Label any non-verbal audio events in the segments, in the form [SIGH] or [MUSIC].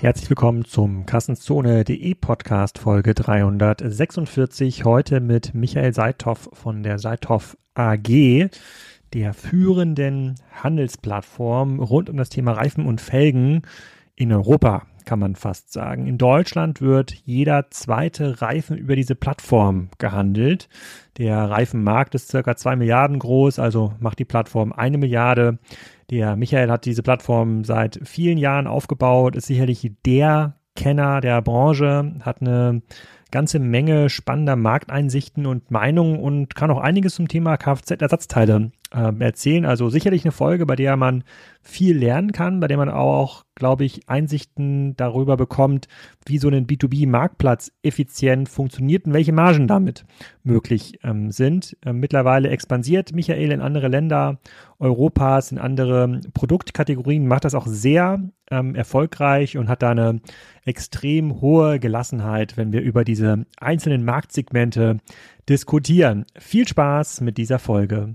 Herzlich willkommen zum Kassenzone.de Podcast Folge 346. Heute mit Michael Seithoff von der Seithoff AG, der führenden Handelsplattform rund um das Thema Reifen und Felgen in Europa, kann man fast sagen. In Deutschland wird jeder zweite Reifen über diese Plattform gehandelt. Der Reifenmarkt ist circa zwei Milliarden groß, also macht die Plattform eine Milliarde. Der Michael hat diese Plattform seit vielen Jahren aufgebaut, ist sicherlich der Kenner der Branche, hat eine ganze Menge spannender Markteinsichten und Meinungen und kann auch einiges zum Thema Kfz-Ersatzteile äh, erzählen. Also sicherlich eine Folge, bei der man viel lernen kann, bei der man auch, glaube ich, Einsichten darüber bekommt, wie so ein B2B-Marktplatz effizient funktioniert und welche Margen damit möglich ähm, sind. Ähm, mittlerweile expandiert Michael in andere Länder Europas, in andere Produktkategorien, macht das auch sehr ähm, erfolgreich und hat da eine extrem hohe Gelassenheit, wenn wir über diese einzelnen Marktsegmente diskutieren. Viel Spaß mit dieser Folge.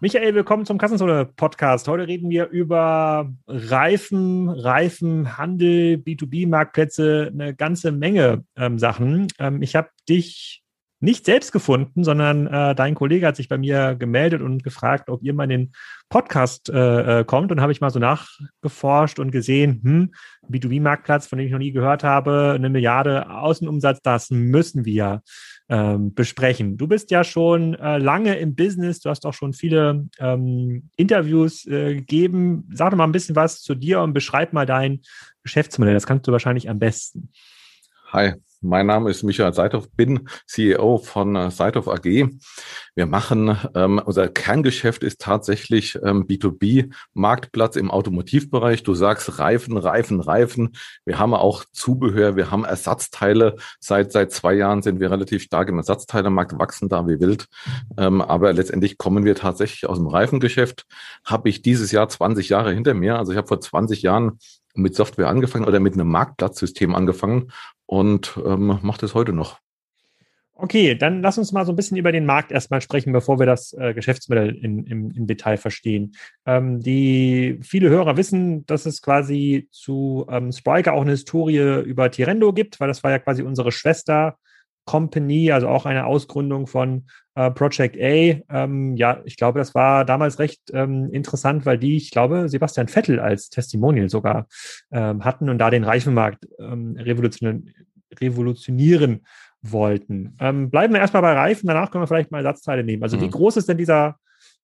Michael, willkommen zum Kassenzone-Podcast. Heute reden wir über Reifen, Reifenhandel, B2B-Marktplätze, eine ganze Menge ähm, Sachen. Ähm, ich habe dich nicht selbst gefunden, sondern äh, dein Kollege hat sich bei mir gemeldet und gefragt, ob ihr mal in den Podcast äh, äh kommt. Und habe ich mal so nachgeforscht und gesehen, hm, B2B-Marktplatz, von dem ich noch nie gehört habe, eine Milliarde Außenumsatz, das müssen wir ähm, besprechen. Du bist ja schon äh, lange im Business, du hast auch schon viele ähm, Interviews äh, gegeben. Sag doch mal ein bisschen was zu dir und beschreib mal dein Geschäftsmodell. Das kannst du wahrscheinlich am besten. Hi, mein Name ist Michael Seithoff, bin CEO von äh, Seithoff AG. Wir machen, ähm, unser Kerngeschäft ist tatsächlich ähm, B2B-Marktplatz im Automotivbereich. Du sagst Reifen, Reifen, Reifen. Wir haben auch Zubehör, wir haben Ersatzteile. Seit, seit zwei Jahren sind wir relativ stark im Ersatzteilemarkt, wachsen da wie wild. Ähm, aber letztendlich kommen wir tatsächlich aus dem Reifengeschäft. Habe ich dieses Jahr 20 Jahre hinter mir. Also ich habe vor 20 Jahren mit Software angefangen oder mit einem Marktplatzsystem angefangen und ähm, macht es heute noch. Okay, dann lass uns mal so ein bisschen über den Markt erstmal sprechen, bevor wir das äh, Geschäftsmodell in, im, im Detail verstehen. Ähm, die viele Hörer wissen, dass es quasi zu ähm, Spriker auch eine Historie über Tirendo gibt, weil das war ja quasi unsere Schwester Company, also auch eine Ausgründung von äh, Project A. Ähm, ja, ich glaube, das war damals recht ähm, interessant, weil die, ich glaube, Sebastian Vettel als Testimonial sogar ähm, hatten und da den Reifenmarkt ähm, revolutionieren, revolutionieren wollten. Ähm, bleiben wir erstmal bei Reifen, danach können wir vielleicht mal Ersatzteile nehmen. Also mhm. wie groß ist denn dieser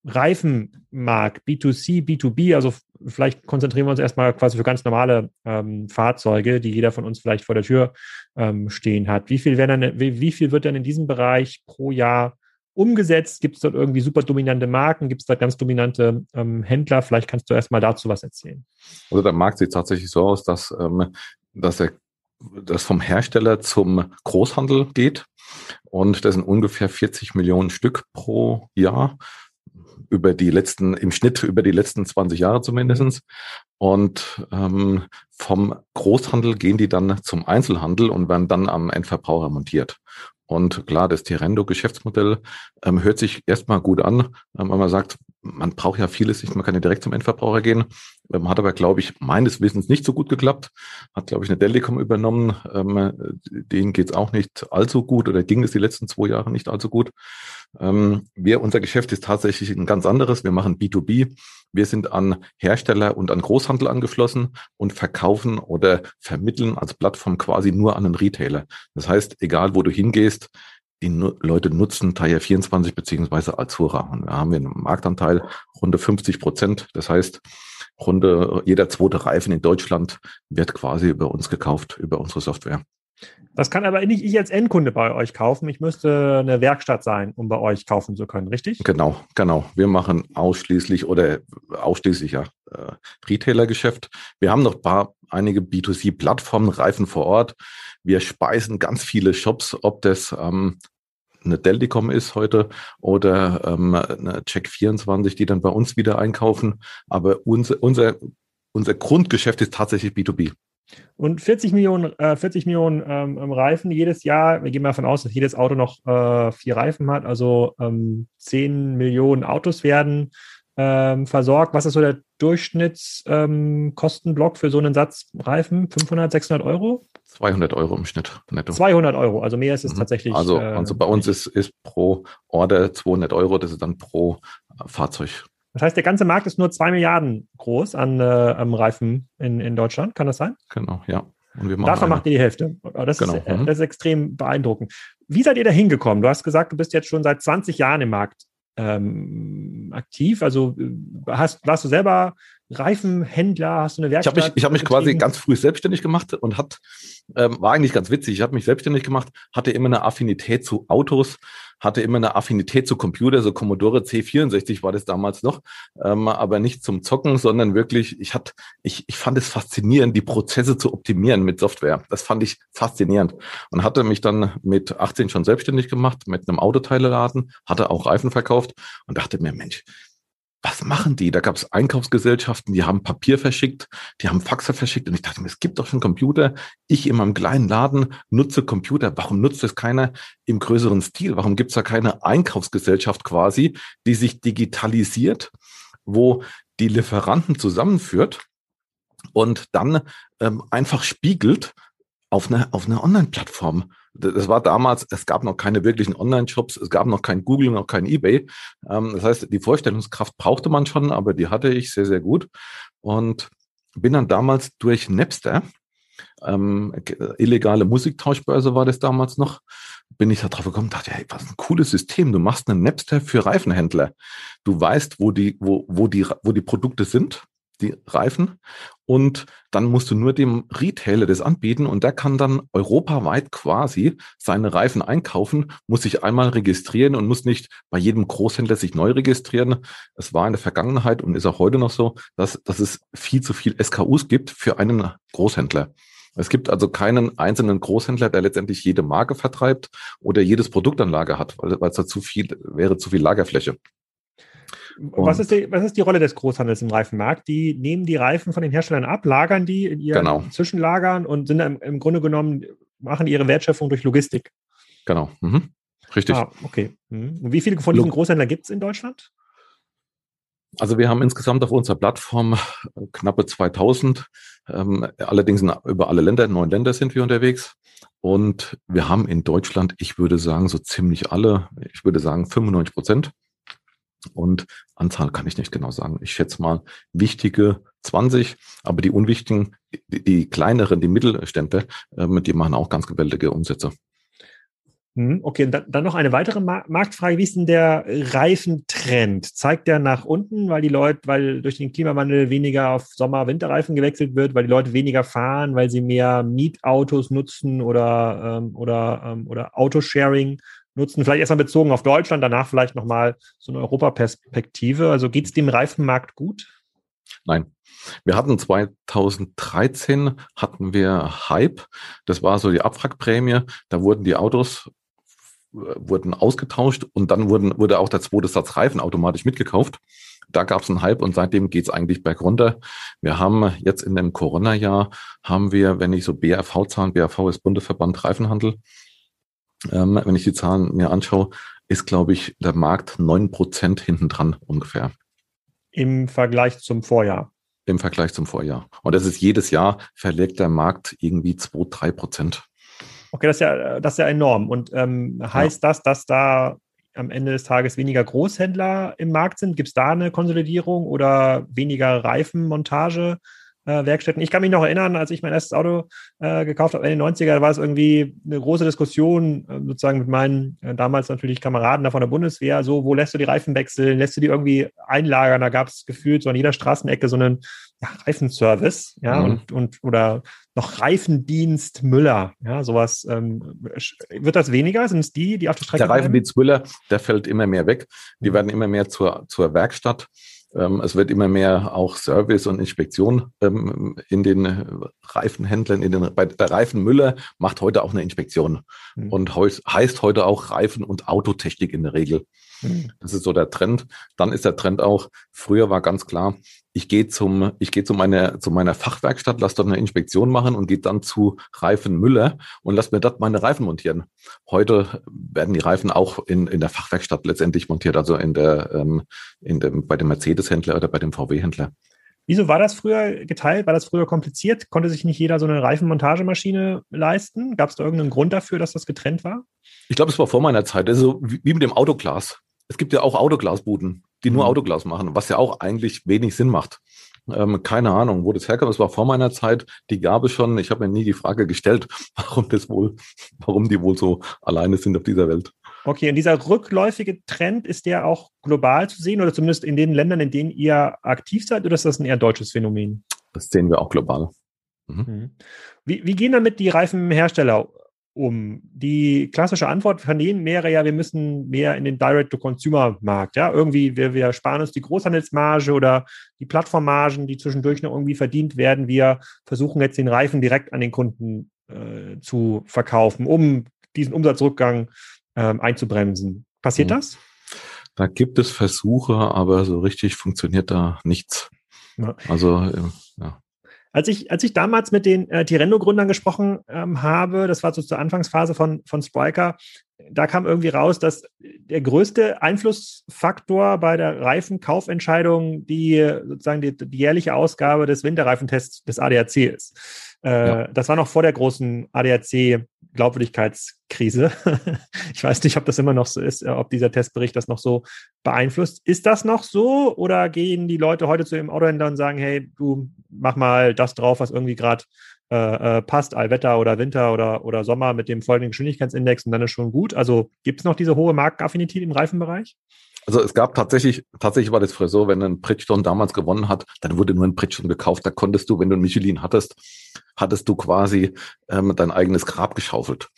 Reifenmarkt, B2C, B2B, also vielleicht konzentrieren wir uns erstmal quasi für ganz normale ähm, Fahrzeuge, die jeder von uns vielleicht vor der Tür ähm, stehen hat. Wie viel, dann, wie, wie, viel wird denn in diesem Bereich pro Jahr umgesetzt? Gibt es dort irgendwie super dominante Marken? Gibt es da ganz dominante ähm, Händler? Vielleicht kannst du erstmal dazu was erzählen. Also der Markt sieht tatsächlich so aus, dass, ähm, dass er das vom Hersteller zum Großhandel geht. Und das sind ungefähr 40 Millionen Stück pro Jahr über die letzten, im Schnitt über die letzten 20 Jahre zumindestens. Und ähm, vom Großhandel gehen die dann zum Einzelhandel und werden dann am Endverbraucher montiert. Und klar, das Terendo-Geschäftsmodell ähm, hört sich erstmal gut an, ähm, wenn man sagt, man braucht ja vieles man kann ja direkt zum Endverbraucher gehen. Ähm, hat aber, glaube ich, meines Wissens nicht so gut geklappt. Hat, glaube ich, eine Delicom übernommen. Ähm, denen geht's auch nicht allzu gut oder ging es die letzten zwei Jahre nicht allzu gut. Ähm, wir, unser Geschäft ist tatsächlich ein ganz anderes. Wir machen B2B. Wir sind an Hersteller und an Großhandel angeschlossen und verkaufen oder vermitteln als Plattform quasi nur an einen Retailer. Das heißt, egal wo du hingehst, die Leute nutzen Tire 24 beziehungsweise Azura. Und da haben wir einen Marktanteil runde 50 Prozent. Das heißt, runde jeder zweite Reifen in Deutschland wird quasi über uns gekauft, über unsere Software. Das kann aber nicht ich als Endkunde bei euch kaufen. Ich müsste eine Werkstatt sein, um bei euch kaufen zu können, richtig? Genau, genau. Wir machen ausschließlich oder ausschließlich ja äh, Retailer-Geschäft. Wir haben noch paar, einige B2C-Plattformen, Reifen vor Ort. Wir speisen ganz viele Shops, ob das ähm, eine Delticom ist heute oder ähm, eine Check24, die dann bei uns wieder einkaufen. Aber unser, unser, unser Grundgeschäft ist tatsächlich B2B. Und 40 Millionen, äh, 40 Millionen ähm, Reifen jedes Jahr. Wir gehen mal davon aus, dass jedes Auto noch äh, vier Reifen hat, also ähm, 10 Millionen Autos werden ähm, versorgt. Was ist so der Durchschnittskostenblock ähm, für so einen Satz Reifen? 500, 600 Euro? 200 Euro im Schnitt netto. 200 Euro, also mehr ist es mhm. tatsächlich. Also, äh, also bei uns ist, ist pro Order 200 Euro, das ist dann pro äh, Fahrzeug. Das heißt, der ganze Markt ist nur 2 Milliarden groß an äh, am Reifen in, in Deutschland, kann das sein? Genau, ja. Davon macht ihr die Hälfte. Das, genau. ist, mhm. das ist extrem beeindruckend. Wie seid ihr da hingekommen? Du hast gesagt, du bist jetzt schon seit 20 Jahren im Markt ähm, aktiv. Also äh, hast, warst du selber Reifenhändler? Hast du eine Werkstatt? Ich habe mich, ich hab mich quasi ganz früh selbstständig gemacht und hat, ähm, war eigentlich ganz witzig. Ich habe mich selbstständig gemacht, hatte immer eine Affinität zu Autos, hatte immer eine Affinität zu Computer, so Commodore C64 war das damals noch, ähm, aber nicht zum Zocken, sondern wirklich, ich hatte, ich, ich fand es faszinierend, die Prozesse zu optimieren mit Software. Das fand ich faszinierend und hatte mich dann mit 18 schon selbstständig gemacht mit einem Autoteileladen, hatte auch Reifen verkauft und dachte mir, Mensch, was machen die? Da gab es Einkaufsgesellschaften, die haben Papier verschickt, die haben Faxe verschickt und ich dachte mir, es gibt doch schon Computer. Ich in meinem kleinen Laden nutze Computer. Warum nutzt es keiner im größeren Stil? Warum gibt es da keine Einkaufsgesellschaft quasi, die sich digitalisiert, wo die Lieferanten zusammenführt und dann ähm, einfach spiegelt auf einer auf einer Online-Plattform? das war damals, es gab noch keine wirklichen Online-Shops, es gab noch kein Google, noch kein eBay. Ähm, das heißt, die Vorstellungskraft brauchte man schon, aber die hatte ich sehr, sehr gut. Und bin dann damals durch Napster, ähm, illegale Musiktauschbörse war das damals noch, bin ich da drauf gekommen, dachte, hey, was ein cooles System. Du machst einen Napster für Reifenhändler. Du weißt, wo die, wo, wo die, wo die Produkte sind die Reifen. Und dann musst du nur dem Retailer das anbieten und der kann dann europaweit quasi seine Reifen einkaufen, muss sich einmal registrieren und muss nicht bei jedem Großhändler sich neu registrieren. Es war in der Vergangenheit und ist auch heute noch so, dass, dass es viel zu viel SKUs gibt für einen Großhändler. Es gibt also keinen einzelnen Großhändler, der letztendlich jede Marke vertreibt oder jedes Produktanlage hat, weil, es da zu viel wäre, zu viel Lagerfläche. Was ist, die, was ist die Rolle des Großhandels im Reifenmarkt? Die nehmen die Reifen von den Herstellern ab, lagern die in ihren genau. Zwischenlagern und sind im, im, Grunde genommen, machen ihre Wertschöpfung durch Logistik. Genau. Mhm. Richtig. Ah, okay. Mhm. Und wie viele von diesen Großhändlern gibt es in Deutschland? Also wir haben insgesamt auf unserer Plattform knappe 2000, ähm, allerdings über alle Länder, neun Länder sind wir unterwegs. Und wir haben in Deutschland, ich würde sagen, so ziemlich alle, ich würde sagen 95 Prozent und Anzahl kann ich nicht genau sagen. Ich schätze mal wichtige 20, aber die unwichtigen, die, die kleineren, die Mittelständler, äh, die machen auch ganz gewaltige Umsätze. Hm, okay, dann, dann noch eine weitere Marktfrage. Wie ist denn der Reifentrend? Zeigt der nach unten, weil die Leute, weil durch den Klimawandel weniger auf Sommer-Winterreifen gewechselt wird, weil die Leute weniger fahren, weil sie mehr Mietautos nutzen oder, ähm, oder, ähm, oder Autosharing nutzen? Vielleicht erstmal bezogen auf Deutschland, danach vielleicht nochmal so eine Europaperspektive. Also geht es dem Reifenmarkt gut? Nein. Wir hatten 2013 hatten wir Hype. Das war so die Abwrackprämie. Da wurden die Autos äh, wurden ausgetauscht und dann wurden, wurde auch der zweite Satz Reifen automatisch mitgekauft. Da gab es einen Hype und seitdem geht es eigentlich bergunter. Wir haben jetzt in dem Corona-Jahr haben wir, wenn ich so BRV-Zahlen, BRV ist Bundesverband Reifenhandel, ähm, wenn ich die Zahlen mir anschaue, ist, glaube ich, der Markt neun Prozent hinten dran ungefähr. Im Vergleich zum Vorjahr. Im Vergleich zum Vorjahr. Und das ist jedes Jahr verlegt der Markt irgendwie zwei, drei Prozent. Okay, das ist ja, das ist ja enorm. Und ähm, heißt ja. das, dass da am Ende des Tages weniger Großhändler im Markt sind? Gibt es da eine Konsolidierung oder weniger Reifenmontage? Äh, Werkstätten. Ich kann mich noch erinnern, als ich mein erstes Auto äh, gekauft habe, in den 90er, da war es irgendwie eine große Diskussion, äh, sozusagen mit meinen äh, damals natürlich Kameraden da von der Bundeswehr, so, wo lässt du die Reifen wechseln, lässt du die irgendwie einlagern? Da gab es gefühlt so an jeder Straßenecke so einen ja, Reifenservice, ja, mhm. und, und oder noch Reifendienst Müller, ja, sowas. Ähm, wird das weniger? Sind es die, die auf der Strecke Der Reifendienst Müller, der fällt immer mehr weg. Die mhm. werden immer mehr zur, zur Werkstatt. Ähm, es wird immer mehr auch Service und Inspektion ähm, in den Reifenhändlern, in den, bei der Reifenmüller macht heute auch eine Inspektion mhm. und heißt heute auch Reifen- und Autotechnik in der Regel. Mhm. Das ist so der Trend. Dann ist der Trend auch, früher war ganz klar, ich gehe zum, ich gehe zu meiner, zu meiner Fachwerkstatt, lass dort eine Inspektion machen und gehe dann zu Reifen Müller und lass mir dort meine Reifen montieren. Heute werden die Reifen auch in, in der Fachwerkstatt letztendlich montiert, also in der, ähm, in dem, bei dem Mercedes-Händler oder bei dem VW-Händler. Wieso war das früher geteilt? War das früher kompliziert? Konnte sich nicht jeder so eine Reifenmontagemaschine leisten? Gab es da irgendeinen Grund dafür, dass das getrennt war? Ich glaube, es war vor meiner Zeit. Also wie mit dem Autoglas. Es gibt ja auch Autoglasbuden die nur mhm. Autoglas machen, was ja auch eigentlich wenig Sinn macht. Ähm, keine Ahnung, wo das herkommt. Das war vor meiner Zeit. Die gab es schon. Ich habe mir nie die Frage gestellt, [LAUGHS] warum das wohl, warum die wohl so alleine sind auf dieser Welt. Okay, und dieser rückläufige Trend, ist der auch global zu sehen oder zumindest in den Ländern, in denen ihr aktiv seid, oder ist das ein eher deutsches Phänomen? Das sehen wir auch global. Mhm. mhm. Wie, wie gehen damit die Reifenhersteller um? Die klassische Antwort von denen wäre ja, wir müssen mehr in den Direct-to-Consumer-Markt. Ja, irgendwie, wir, wir sparen uns die Großhandelsmarge oder die Plattformmargen, die zwischendurch noch irgendwie verdient werden. Wir versuchen jetzt den Reifen direkt an den Kunden äh, zu verkaufen, um diesen Umsatzrückgang äh, einzubremsen. Passiert mhm. das? Da gibt es Versuche, aber so richtig funktioniert da nichts. Ja. Also, äh, ja. Als ich, als ich damals mit den äh, Tirendo-Gründern gesprochen ähm, habe, das war so zur Anfangsphase von, von Spriker, da kam irgendwie raus, dass der größte Einflussfaktor bei der Reifenkaufentscheidung die sozusagen die, die jährliche Ausgabe des Winterreifentests des ADAC ist. Äh, ja. Das war noch vor der großen ADAC Glaubwürdigkeitskrise. [LAUGHS] ich weiß nicht, ob das immer noch so ist, äh, ob dieser Testbericht das noch so beeinflusst. Ist das noch so oder gehen die Leute heute zu ihrem Autohändler und sagen, hey, du mach mal das drauf, was irgendwie gerade äh, äh, passt, Allwetter oder Winter oder, oder Sommer mit dem folgenden Geschwindigkeitsindex und dann ist schon gut. Also gibt es noch diese hohe Markenaffinität im Reifenbereich? Also es gab tatsächlich, tatsächlich war das früher so, wenn ein Bridgestone damals gewonnen hat, dann wurde nur ein Bridgestone gekauft. Da konntest du, wenn du ein Michelin hattest, hattest du quasi ähm, dein eigenes Grab geschaufelt.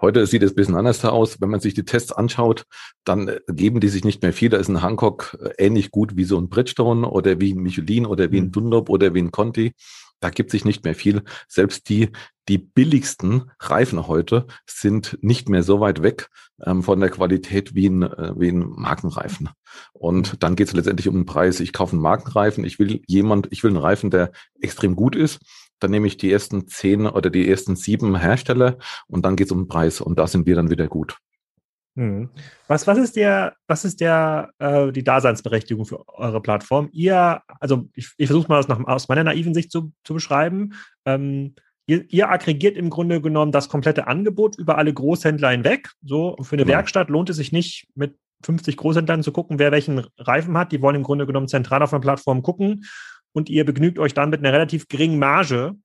Heute sieht es ein bisschen anders aus. Wenn man sich die Tests anschaut, dann äh, geben die sich nicht mehr viel. Da ist ein Hancock äh, ähnlich gut wie so ein Bridgestone oder wie ein Michelin oder wie ein mhm. Dunlop oder wie ein Conti. Da gibt sich nicht mehr viel. Selbst die, die billigsten Reifen heute sind nicht mehr so weit weg ähm, von der Qualität wie ein, äh, wie ein Markenreifen. Und dann geht es letztendlich um den Preis. Ich kaufe einen Markenreifen. Ich will jemand, ich will einen Reifen, der extrem gut ist. Dann nehme ich die ersten zehn oder die ersten sieben Hersteller und dann geht es um den Preis. Und da sind wir dann wieder gut. Hm. Was, was ist der, was ist der, äh, die Daseinsberechtigung für eure Plattform? Ihr, also ich, ich versuche mal das nach, aus meiner naiven Sicht zu, zu beschreiben. Ähm, ihr, ihr, aggregiert im Grunde genommen das komplette Angebot über alle Großhändler hinweg. So, für eine genau. Werkstatt lohnt es sich nicht, mit 50 Großhändlern zu gucken, wer welchen Reifen hat. Die wollen im Grunde genommen zentral auf einer Plattform gucken und ihr begnügt euch dann mit einer relativ geringen Marge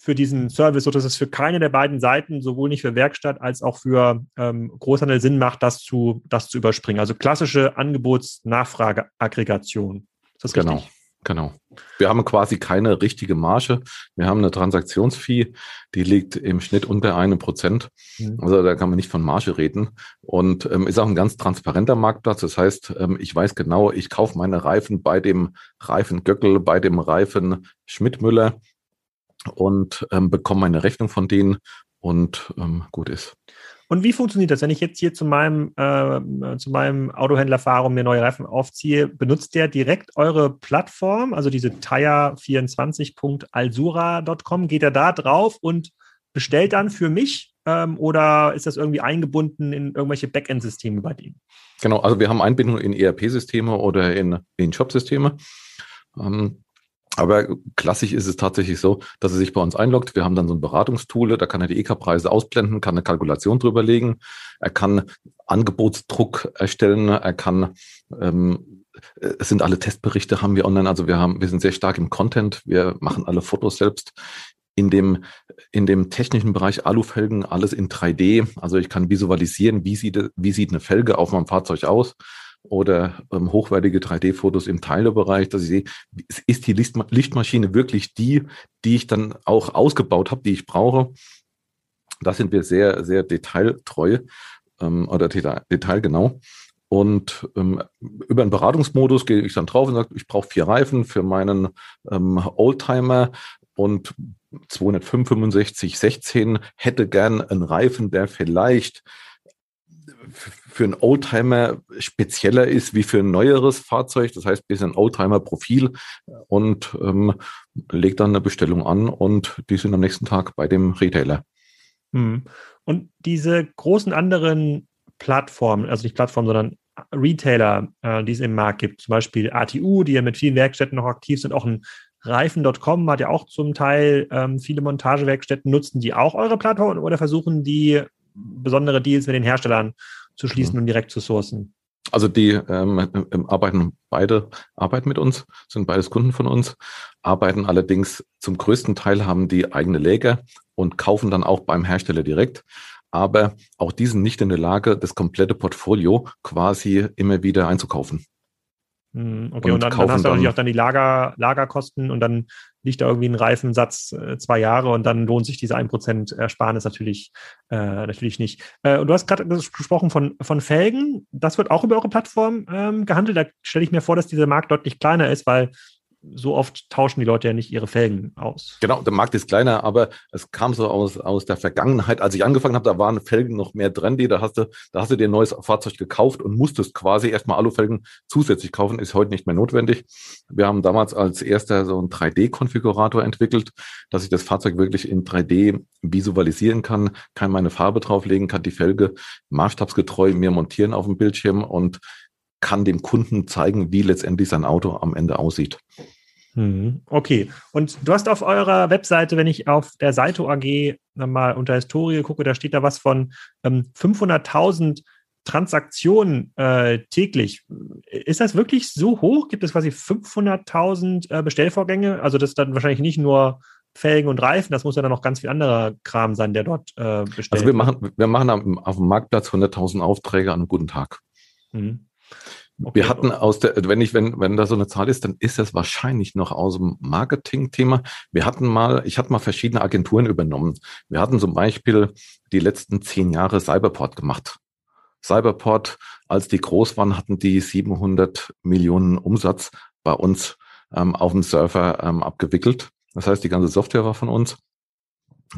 für diesen Service, sodass es für keine der beiden Seiten, sowohl nicht für Werkstatt als auch für ähm, Großhandel Sinn macht, das zu, das zu überspringen. Also klassische Angebots-Nachfrage-Aggregation. Ist das genau. Richtig? Genau. Wir haben quasi keine richtige Marge. Wir haben eine Transaktionsfee, die liegt im Schnitt unter einem Prozent. Mhm. Also da kann man nicht von Marge reden. Und ähm, ist auch ein ganz transparenter Marktplatz. Das heißt, ähm, ich weiß genau, ich kaufe meine Reifen bei dem Reifen Göckel, bei dem Reifen Schmidtmüller und ähm, bekomme meine Rechnung von denen und ähm, gut ist. Und wie funktioniert das, wenn ich jetzt hier zu meinem, äh, zu meinem Autohändler fahre und mir neue Reifen aufziehe? Benutzt der direkt eure Plattform, also diese tire24.alsura.com? Geht er da drauf und bestellt dann für mich ähm, oder ist das irgendwie eingebunden in irgendwelche Backend-Systeme bei denen? Genau, also wir haben Einbindung in ERP-Systeme oder in, in Shop-Systeme. Ähm, aber klassisch ist es tatsächlich so, dass er sich bei uns einloggt. Wir haben dann so ein Beratungstool, da kann er die EK-Preise ausblenden, kann eine Kalkulation drüber legen, er kann Angebotsdruck erstellen, er kann ähm, es sind alle Testberichte haben wir online, also wir haben, wir sind sehr stark im Content, wir machen alle Fotos selbst. In dem, in dem technischen Bereich Alufelgen alles in 3D. Also ich kann visualisieren, wie sieht, wie sieht eine Felge auf meinem Fahrzeug aus oder ähm, hochwertige 3D-Fotos im Teilebereich, dass ich sehe, ist die Lichtmaschine wirklich die, die ich dann auch ausgebaut habe, die ich brauche. Da sind wir sehr, sehr detailtreu ähm, oder detail, detailgenau. Und ähm, über einen Beratungsmodus gehe ich dann drauf und sage, ich brauche vier Reifen für meinen ähm, Oldtimer und 265, 16 hätte gern einen Reifen, der vielleicht für einen Oldtimer spezieller ist wie für ein neueres Fahrzeug. Das heißt, bisschen Oldtimer-Profil und ähm, legt dann eine Bestellung an und die sind am nächsten Tag bei dem Retailer. Hm. Und diese großen anderen Plattformen, also nicht Plattformen, sondern Retailer, äh, die es im Markt gibt, zum Beispiel ATU, die ja mit vielen Werkstätten noch aktiv sind, auch ein Reifen.com hat ja auch zum Teil ähm, viele Montagewerkstätten. Nutzen die auch eure Plattform oder versuchen die besondere Deals mit den Herstellern zu schließen mhm. und direkt zu sourcen? Also die ähm, ähm, arbeiten beide arbeiten mit uns, sind beides Kunden von uns, arbeiten allerdings zum größten Teil haben die eigene Läger und kaufen dann auch beim Hersteller direkt. Aber auch die sind nicht in der Lage, das komplette Portfolio quasi immer wieder einzukaufen. Hm, okay, und, und dann, dann, hast du natürlich auch dann die Lager, Lagerkosten und dann liegt da irgendwie ein Reifensatz äh, zwei Jahre und dann lohnt sich diese 1% Ersparnis natürlich, äh, natürlich nicht. Äh, und du hast gerade gesprochen von, von Felgen. Das wird auch über eure Plattform ähm, gehandelt. Da stelle ich mir vor, dass dieser Markt deutlich kleiner ist, weil so oft tauschen die Leute ja nicht ihre Felgen aus. Genau, der Markt ist kleiner, aber es kam so aus, aus der Vergangenheit. Als ich angefangen habe, da waren Felgen noch mehr trendy. Da hast du, da hast du dir ein neues Fahrzeug gekauft und musstest quasi erstmal Alufelgen zusätzlich kaufen. Ist heute nicht mehr notwendig. Wir haben damals als erster so einen 3D-Konfigurator entwickelt, dass ich das Fahrzeug wirklich in 3D visualisieren kann, kann meine Farbe drauflegen, kann die Felge maßstabsgetreu mir montieren auf dem Bildschirm und kann dem Kunden zeigen, wie letztendlich sein Auto am Ende aussieht. Mhm. Okay. Und du hast auf eurer Webseite, wenn ich auf der Seite AG mal unter Historie gucke, da steht da was von ähm, 500.000 Transaktionen äh, täglich. Ist das wirklich so hoch? Gibt es quasi 500.000 äh, Bestellvorgänge? Also das ist dann wahrscheinlich nicht nur Felgen und Reifen, das muss ja dann noch ganz viel anderer Kram sein, der dort äh, bestellt Also wir machen, wir machen auf dem Marktplatz 100.000 Aufträge an einem guten Tag. Mhm. Okay. Wir hatten aus der, wenn ich, wenn, wenn da so eine Zahl ist, dann ist das wahrscheinlich noch aus dem Marketing-Thema. Wir hatten mal, ich hatte mal verschiedene Agenturen übernommen. Wir hatten zum Beispiel die letzten zehn Jahre Cyberport gemacht. Cyberport, als die groß waren, hatten die 700 Millionen Umsatz bei uns ähm, auf dem Server ähm, abgewickelt. Das heißt, die ganze Software war von uns.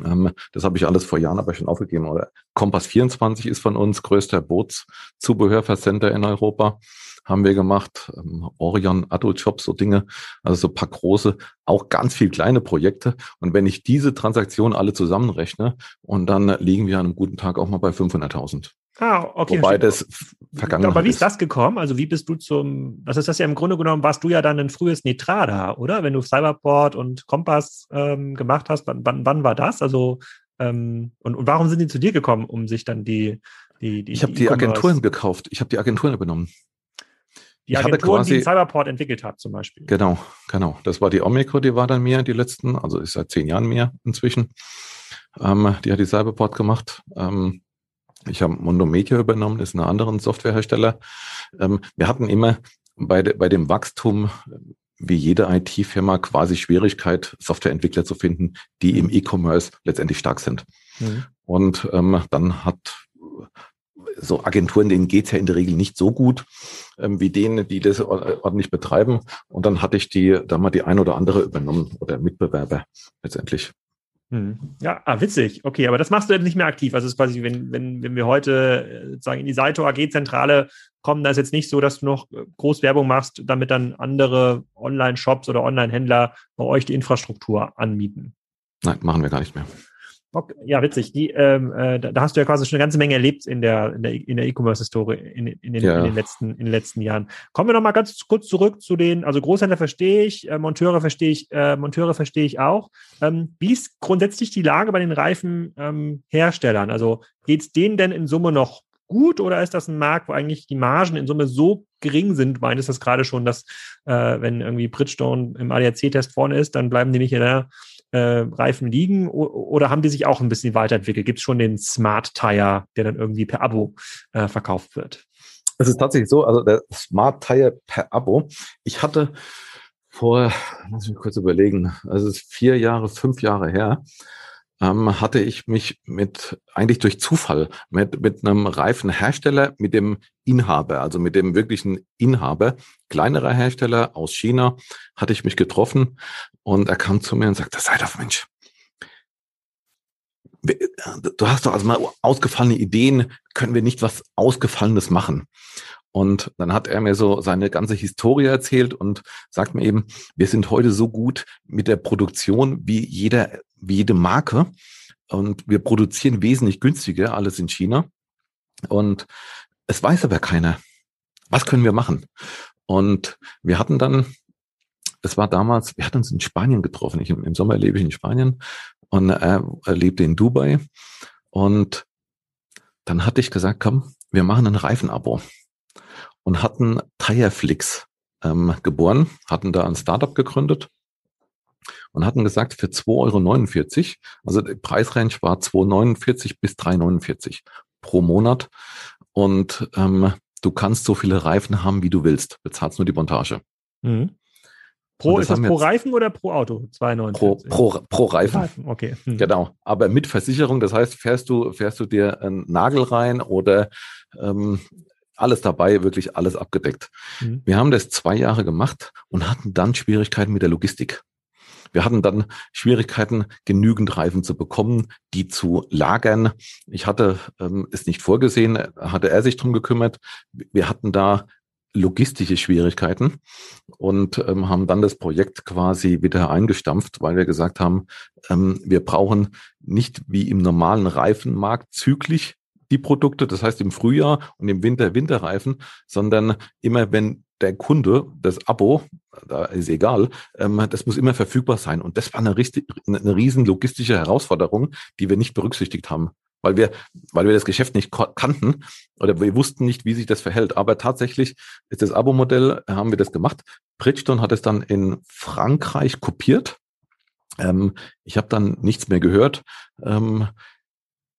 Ähm, das habe ich alles vor Jahren aber schon aufgegeben. Oder Kompass 24 ist von uns größter Bootszubehörversender in Europa. Haben wir gemacht. Ähm, Orion, Adult Shop, so Dinge. Also so paar große, auch ganz viel kleine Projekte. Und wenn ich diese Transaktionen alle zusammenrechne und dann liegen wir an einem guten Tag auch mal bei 500.000. Ah, okay. Wobei das vergangen Aber wie ist das gekommen? Also wie bist du zum, das ist das ja im Grunde genommen, warst du ja dann ein frühes Netrada, oder? Wenn du Cyberport und Kompass ähm, gemacht hast, wann, wann, wann war das? Also ähm, und, und warum sind die zu dir gekommen, um sich dann die, die, die Ich habe die, die Agenturen gekauft, ich habe die Agenturen übernommen. Die Agenturen, quasi, die Cyberport entwickelt hat, zum Beispiel. Genau, genau. Das war die Omicro, die war dann mir die letzten, also ist seit zehn Jahren mehr inzwischen. Ähm, die hat die Cyberport gemacht. Ähm, ich habe Mondo Media übernommen, ist ein anderer Softwarehersteller. Ähm, wir hatten immer bei, de, bei dem Wachstum, wie jede IT-Firma, quasi Schwierigkeit, Softwareentwickler zu finden, die im E-Commerce letztendlich stark sind. Mhm. Und ähm, dann hat so Agenturen, denen geht's ja in der Regel nicht so gut ähm, wie denen, die das ordentlich betreiben. Und dann hatte ich die, da mal die ein oder andere übernommen oder Mitbewerber letztendlich. Hm. Ja, ah, witzig. Okay, aber das machst du jetzt nicht mehr aktiv. Also es ist quasi, wenn, wenn, wenn wir heute äh, sagen in die Saito AG-Zentrale kommen, da ist jetzt nicht so, dass du noch äh, groß Werbung machst, damit dann andere Online-Shops oder Online-Händler bei euch die Infrastruktur anmieten. Nein, machen wir gar nicht mehr. Okay, ja, witzig. Die, ähm, äh, da hast du ja quasi schon eine ganze Menge erlebt in der in der, in der E-Commerce-Historie in, in, den, ja. in, den letzten, in den letzten Jahren. Kommen wir noch mal ganz kurz zurück zu den, also Großhändler verstehe ich, äh, Monteure verstehe ich, äh, Monteure verstehe ich auch. Ähm, wie ist grundsätzlich die Lage bei den Reifenherstellern? Ähm, also geht es denen denn in Summe noch gut oder ist das ein Markt, wo eigentlich die Margen in Summe so gering sind? Meintest das gerade schon, dass äh, wenn irgendwie Bridgestone im ADAC-Test vorne ist, dann bleiben die nicht in der äh, Reifen liegen oder haben die sich auch ein bisschen weiterentwickelt? Gibt es schon den Smart Tire, der dann irgendwie per Abo äh, verkauft wird? Es ist tatsächlich so, also der Smart Tire per Abo. Ich hatte vor, lass mich kurz überlegen, also es ist vier Jahre, fünf Jahre her, ähm, hatte ich mich mit, eigentlich durch Zufall, mit, mit einem Reifenhersteller, mit dem Inhaber, also mit dem wirklichen Inhaber, kleinerer Hersteller aus China, hatte ich mich getroffen und er kam zu mir und sagte, sei doch Mensch, du hast doch also mal ausgefallene Ideen, können wir nicht was Ausgefallenes machen? Und dann hat er mir so seine ganze Historie erzählt und sagt mir eben, wir sind heute so gut mit der Produktion wie jeder, wie jede Marke. Und wir produzieren wesentlich günstiger, alles in China. Und es weiß aber keiner. Was können wir machen? Und wir hatten dann, es war damals, wir hatten uns in Spanien getroffen. Ich, Im Sommer lebe ich in Spanien und er, er lebte in Dubai. Und dann hatte ich gesagt, komm, wir machen ein Reifenabo und hatten Tireflix ähm, geboren, hatten da ein Startup gegründet und hatten gesagt, für 2,49 Euro, also der Preisrange war 2,49 bis 3,49 pro Monat und ähm, du kannst so viele Reifen haben, wie du willst, bezahlst nur die Montage. Mhm. Pro, ist das pro Reifen oder pro Auto? 2,49? Pro, pro, pro Reifen. Reifen. Okay. Hm. Genau. Aber mit Versicherung, das heißt, fährst du, fährst du dir einen Nagel rein oder ähm, alles dabei, wirklich alles abgedeckt. Mhm. Wir haben das zwei Jahre gemacht und hatten dann Schwierigkeiten mit der Logistik. Wir hatten dann Schwierigkeiten, genügend Reifen zu bekommen, die zu lagern. Ich hatte ähm, es nicht vorgesehen, hatte er sich drum gekümmert. Wir hatten da logistische Schwierigkeiten und ähm, haben dann das Projekt quasi wieder eingestampft, weil wir gesagt haben, ähm, wir brauchen nicht wie im normalen Reifenmarkt zyklisch die Produkte, das heißt im Frühjahr und im Winter Winterreifen, sondern immer wenn der Kunde das Abo, da ist egal, ähm, das muss immer verfügbar sein. Und das war eine, eine riesen logistische Herausforderung, die wir nicht berücksichtigt haben, weil wir, weil wir das Geschäft nicht kannten oder wir wussten nicht, wie sich das verhält. Aber tatsächlich ist das Abo-Modell, haben wir das gemacht. Bridgestone hat es dann in Frankreich kopiert. Ähm, ich habe dann nichts mehr gehört. Ähm,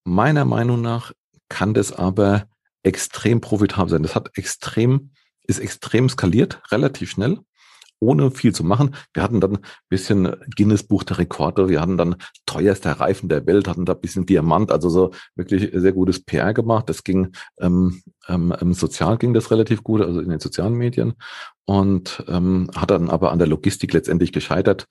meiner Meinung nach kann das aber extrem profitabel sein. Das hat extrem, ist extrem skaliert, relativ schnell, ohne viel zu machen. Wir hatten dann ein bisschen Guinness Buch der Rekorde, wir hatten dann teuerster Reifen der Welt, hatten da ein bisschen Diamant, also so wirklich sehr gutes PR gemacht. Das ging ähm, ähm, sozial ging das relativ gut, also in den sozialen Medien und ähm, hat dann aber an der Logistik letztendlich gescheitert,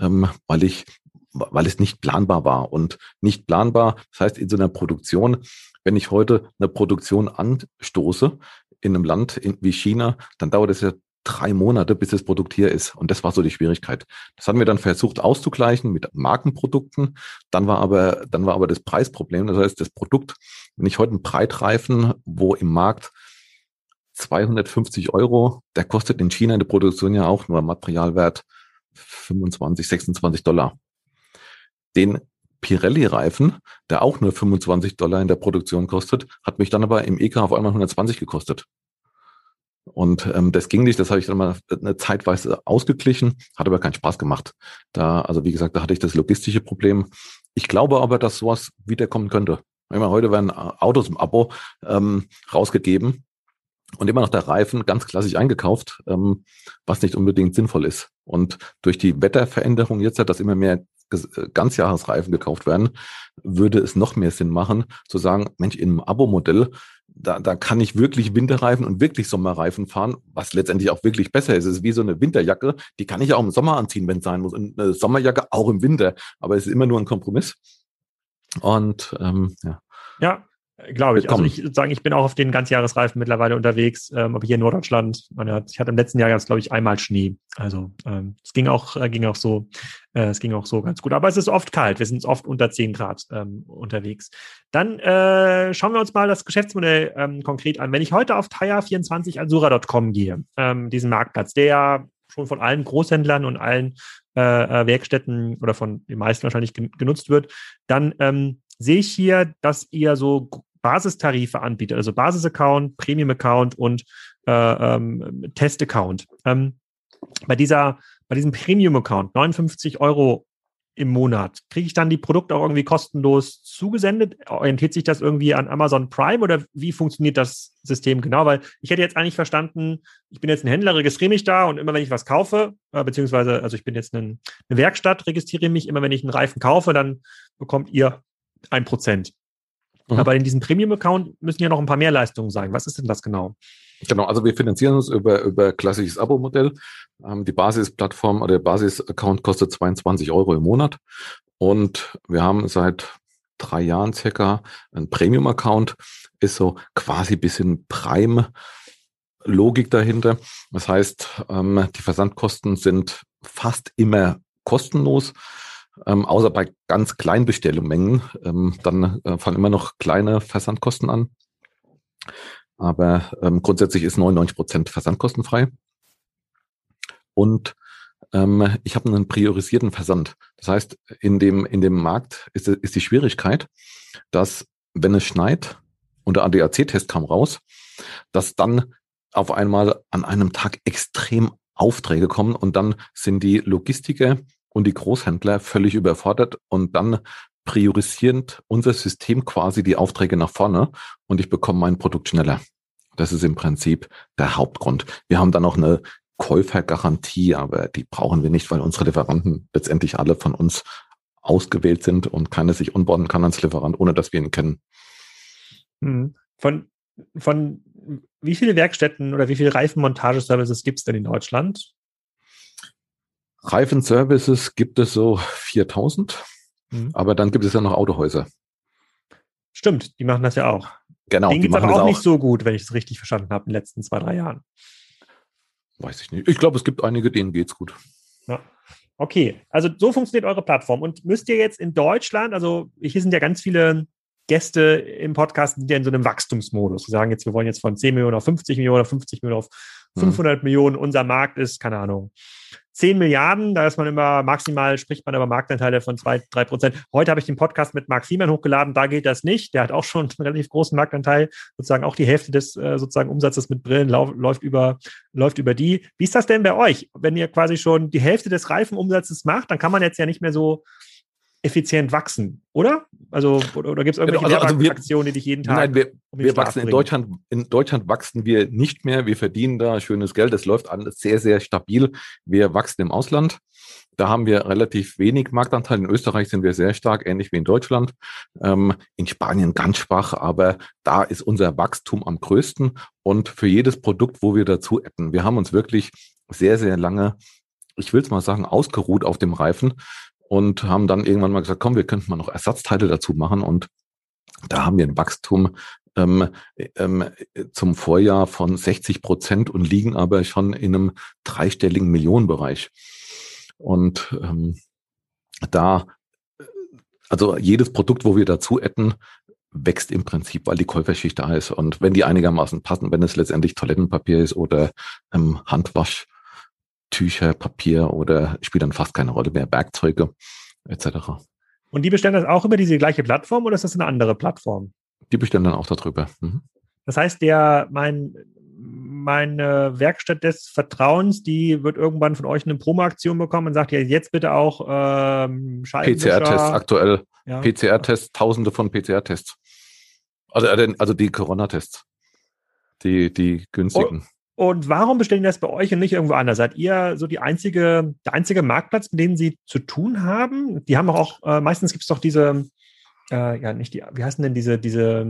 ähm, weil ich weil es nicht planbar war und nicht planbar. Das heißt, in so einer Produktion wenn ich heute eine Produktion anstoße in einem Land wie China, dann dauert es ja drei Monate, bis das Produkt hier ist. Und das war so die Schwierigkeit. Das haben wir dann versucht auszugleichen mit Markenprodukten. Dann war aber, dann war aber das Preisproblem. Das heißt, das Produkt, wenn ich heute einen Breitreifen, wo im Markt 250 Euro, der kostet in China in der Produktion ja auch nur Materialwert 25, 26 Dollar. Den Pirelli-Reifen, der auch nur 25 Dollar in der Produktion kostet, hat mich dann aber im EK auf einmal 120 gekostet. Und ähm, das ging nicht, das habe ich dann mal eine Zeitweise ausgeglichen, hat aber keinen Spaß gemacht. Da, also wie gesagt, da hatte ich das logistische Problem. Ich glaube aber, dass sowas wiederkommen könnte. Immer heute werden Autos im Abo ähm, rausgegeben und immer noch der Reifen ganz klassisch eingekauft, ähm, was nicht unbedingt sinnvoll ist. Und durch die Wetterveränderung jetzt, dass immer mehr äh, Ganzjahresreifen gekauft werden, würde es noch mehr Sinn machen, zu sagen, Mensch, in einem Abo-Modell, da, da kann ich wirklich Winterreifen und wirklich Sommerreifen fahren, was letztendlich auch wirklich besser ist. Es ist wie so eine Winterjacke, die kann ich auch im Sommer anziehen, wenn es sein muss. Und eine Sommerjacke auch im Winter, aber es ist immer nur ein Kompromiss. Und ähm, ja. Ja, Glaube ich. Also ich sagen, ich bin auch auf den Ganzjahresreifen mittlerweile unterwegs, ähm, aber hier in Norddeutschland. Meine, ich hatte im letzten Jahr jetzt, glaube ich, einmal Schnee. Also ähm, es ging auch, äh, ging auch so, äh, es ging auch so ganz gut. Aber es ist oft kalt. Wir sind oft unter 10 Grad ähm, unterwegs. Dann äh, schauen wir uns mal das Geschäftsmodell ähm, konkret an. Wenn ich heute auf Tire24azura.com gehe, ähm, diesen Marktplatz, der ja schon von allen Großhändlern und allen äh, äh Werkstätten oder von den meisten wahrscheinlich genutzt wird, dann ähm, sehe ich hier, dass ihr so Basistarife anbietet, also Basis-Account, Premium-Account und äh, ähm, Test-Account. Ähm, bei dieser, bei diesem Premium-Account, 59 Euro im Monat, kriege ich dann die Produkte auch irgendwie kostenlos zugesendet? Orientiert sich das irgendwie an Amazon Prime oder wie funktioniert das System genau? Weil ich hätte jetzt eigentlich verstanden, ich bin jetzt ein Händler, registriere mich da und immer wenn ich was kaufe, äh, beziehungsweise, also ich bin jetzt ein, eine Werkstatt, registriere mich, immer wenn ich einen Reifen kaufe, dann bekommt ihr ein Prozent. Mhm. Aber in diesem Premium-Account müssen ja noch ein paar mehr Leistungen sein. Was ist denn das genau? Genau, also wir finanzieren uns über, über klassisches Abo-Modell. Ähm, die Basisplattform oder der Basis-Account kostet 22 Euro im Monat. Und wir haben seit drei Jahren circa ein Premium-Account, ist so quasi bisschen Prime-Logik dahinter. Das heißt, ähm, die Versandkosten sind fast immer kostenlos. Ähm, außer bei ganz kleinen Bestellmengen. Ähm, dann äh, fallen immer noch kleine Versandkosten an. Aber ähm, grundsätzlich ist 99 Prozent versandkostenfrei. Und ähm, ich habe einen priorisierten Versand. Das heißt, in dem, in dem Markt ist, ist die Schwierigkeit, dass wenn es schneit und der ADAC-Test kam raus, dass dann auf einmal an einem Tag extrem Aufträge kommen und dann sind die Logistiker und die Großhändler völlig überfordert und dann priorisierend unser System quasi die Aufträge nach vorne und ich bekomme mein Produkt schneller. Das ist im Prinzip der Hauptgrund. Wir haben dann noch eine Käufergarantie, aber die brauchen wir nicht, weil unsere Lieferanten letztendlich alle von uns ausgewählt sind und keiner sich unborden kann als Lieferant, ohne dass wir ihn kennen. Hm. Von, von wie viele Werkstätten oder wie viele Reifenmontageservices gibt es denn in Deutschland? Reifenservices gibt es so 4000, mhm. aber dann gibt es ja noch Autohäuser. Stimmt, die machen das ja auch. Genau. Den gibt es aber auch, auch nicht so gut, wenn ich es richtig verstanden habe, in den letzten zwei, drei Jahren. Weiß ich nicht. Ich glaube, es gibt einige, denen geht es gut. Ja. Okay, also so funktioniert eure Plattform. Und müsst ihr jetzt in Deutschland, also hier sind ja ganz viele Gäste im Podcast, die in so einem Wachstumsmodus. Sie sagen jetzt, wir wollen jetzt von 10 Millionen auf 50 Millionen, auf 50 Millionen auf 500 mhm. Millionen. Unser Markt ist, keine Ahnung, 10 Milliarden, da ist man immer maximal, spricht man über Marktanteile von 2, 3 Prozent. Heute habe ich den Podcast mit Marc Fiemann hochgeladen, da geht das nicht. Der hat auch schon einen relativ großen Marktanteil, sozusagen auch die Hälfte des äh, sozusagen Umsatzes mit Brillen lauf, läuft, über, läuft über die. Wie ist das denn bei euch? Wenn ihr quasi schon die Hälfte des Reifenumsatzes macht, dann kann man jetzt ja nicht mehr so effizient wachsen, oder? Also, oder, gibt es irgendwelche genau, also, also die dich jeden Tag. Nein, wir, um wir wachsen in Deutschland. In Deutschland wachsen wir nicht mehr. Wir verdienen da schönes Geld. Es läuft alles sehr, sehr stabil. Wir wachsen im Ausland. Da haben wir relativ wenig Marktanteil. In Österreich sind wir sehr stark, ähnlich wie in Deutschland. Ähm, in Spanien ganz schwach, aber da ist unser Wachstum am größten. Und für jedes Produkt, wo wir dazu adden, wir haben uns wirklich sehr, sehr lange ich will es mal sagen, ausgeruht auf dem Reifen und haben dann irgendwann mal gesagt, komm, wir könnten mal noch Ersatzteile dazu machen und da haben wir ein Wachstum ähm, ähm, zum Vorjahr von 60 Prozent und liegen aber schon in einem dreistelligen Millionenbereich. Und ähm, da, also jedes Produkt, wo wir dazu hätten, wächst im Prinzip, weil die Käuferschicht da ist. Und wenn die einigermaßen passen, wenn es letztendlich Toilettenpapier ist oder ähm, Handwasch, Tücher, Papier oder spielt dann fast keine Rolle mehr, Werkzeuge etc. Und die bestellen das auch über diese gleiche Plattform oder ist das eine andere Plattform? Die bestellen dann auch darüber. Mhm. Das heißt, der, mein, meine Werkstatt des Vertrauens, die wird irgendwann von euch eine Promo-Aktion bekommen und sagt ja jetzt bitte auch ähm, PCR-Tests aktuell. Ja. PCR-Tests, tausende von PCR-Tests. Also, äh, also die Corona-Tests. Die, die günstigen. Und warum bestellen die das bei euch und nicht irgendwo anders? Seid ihr so die einzige, der einzige Marktplatz, mit dem sie zu tun haben? Die haben auch, äh, meistens gibt es doch diese, äh, ja, nicht die, wie heißen denn diese, diese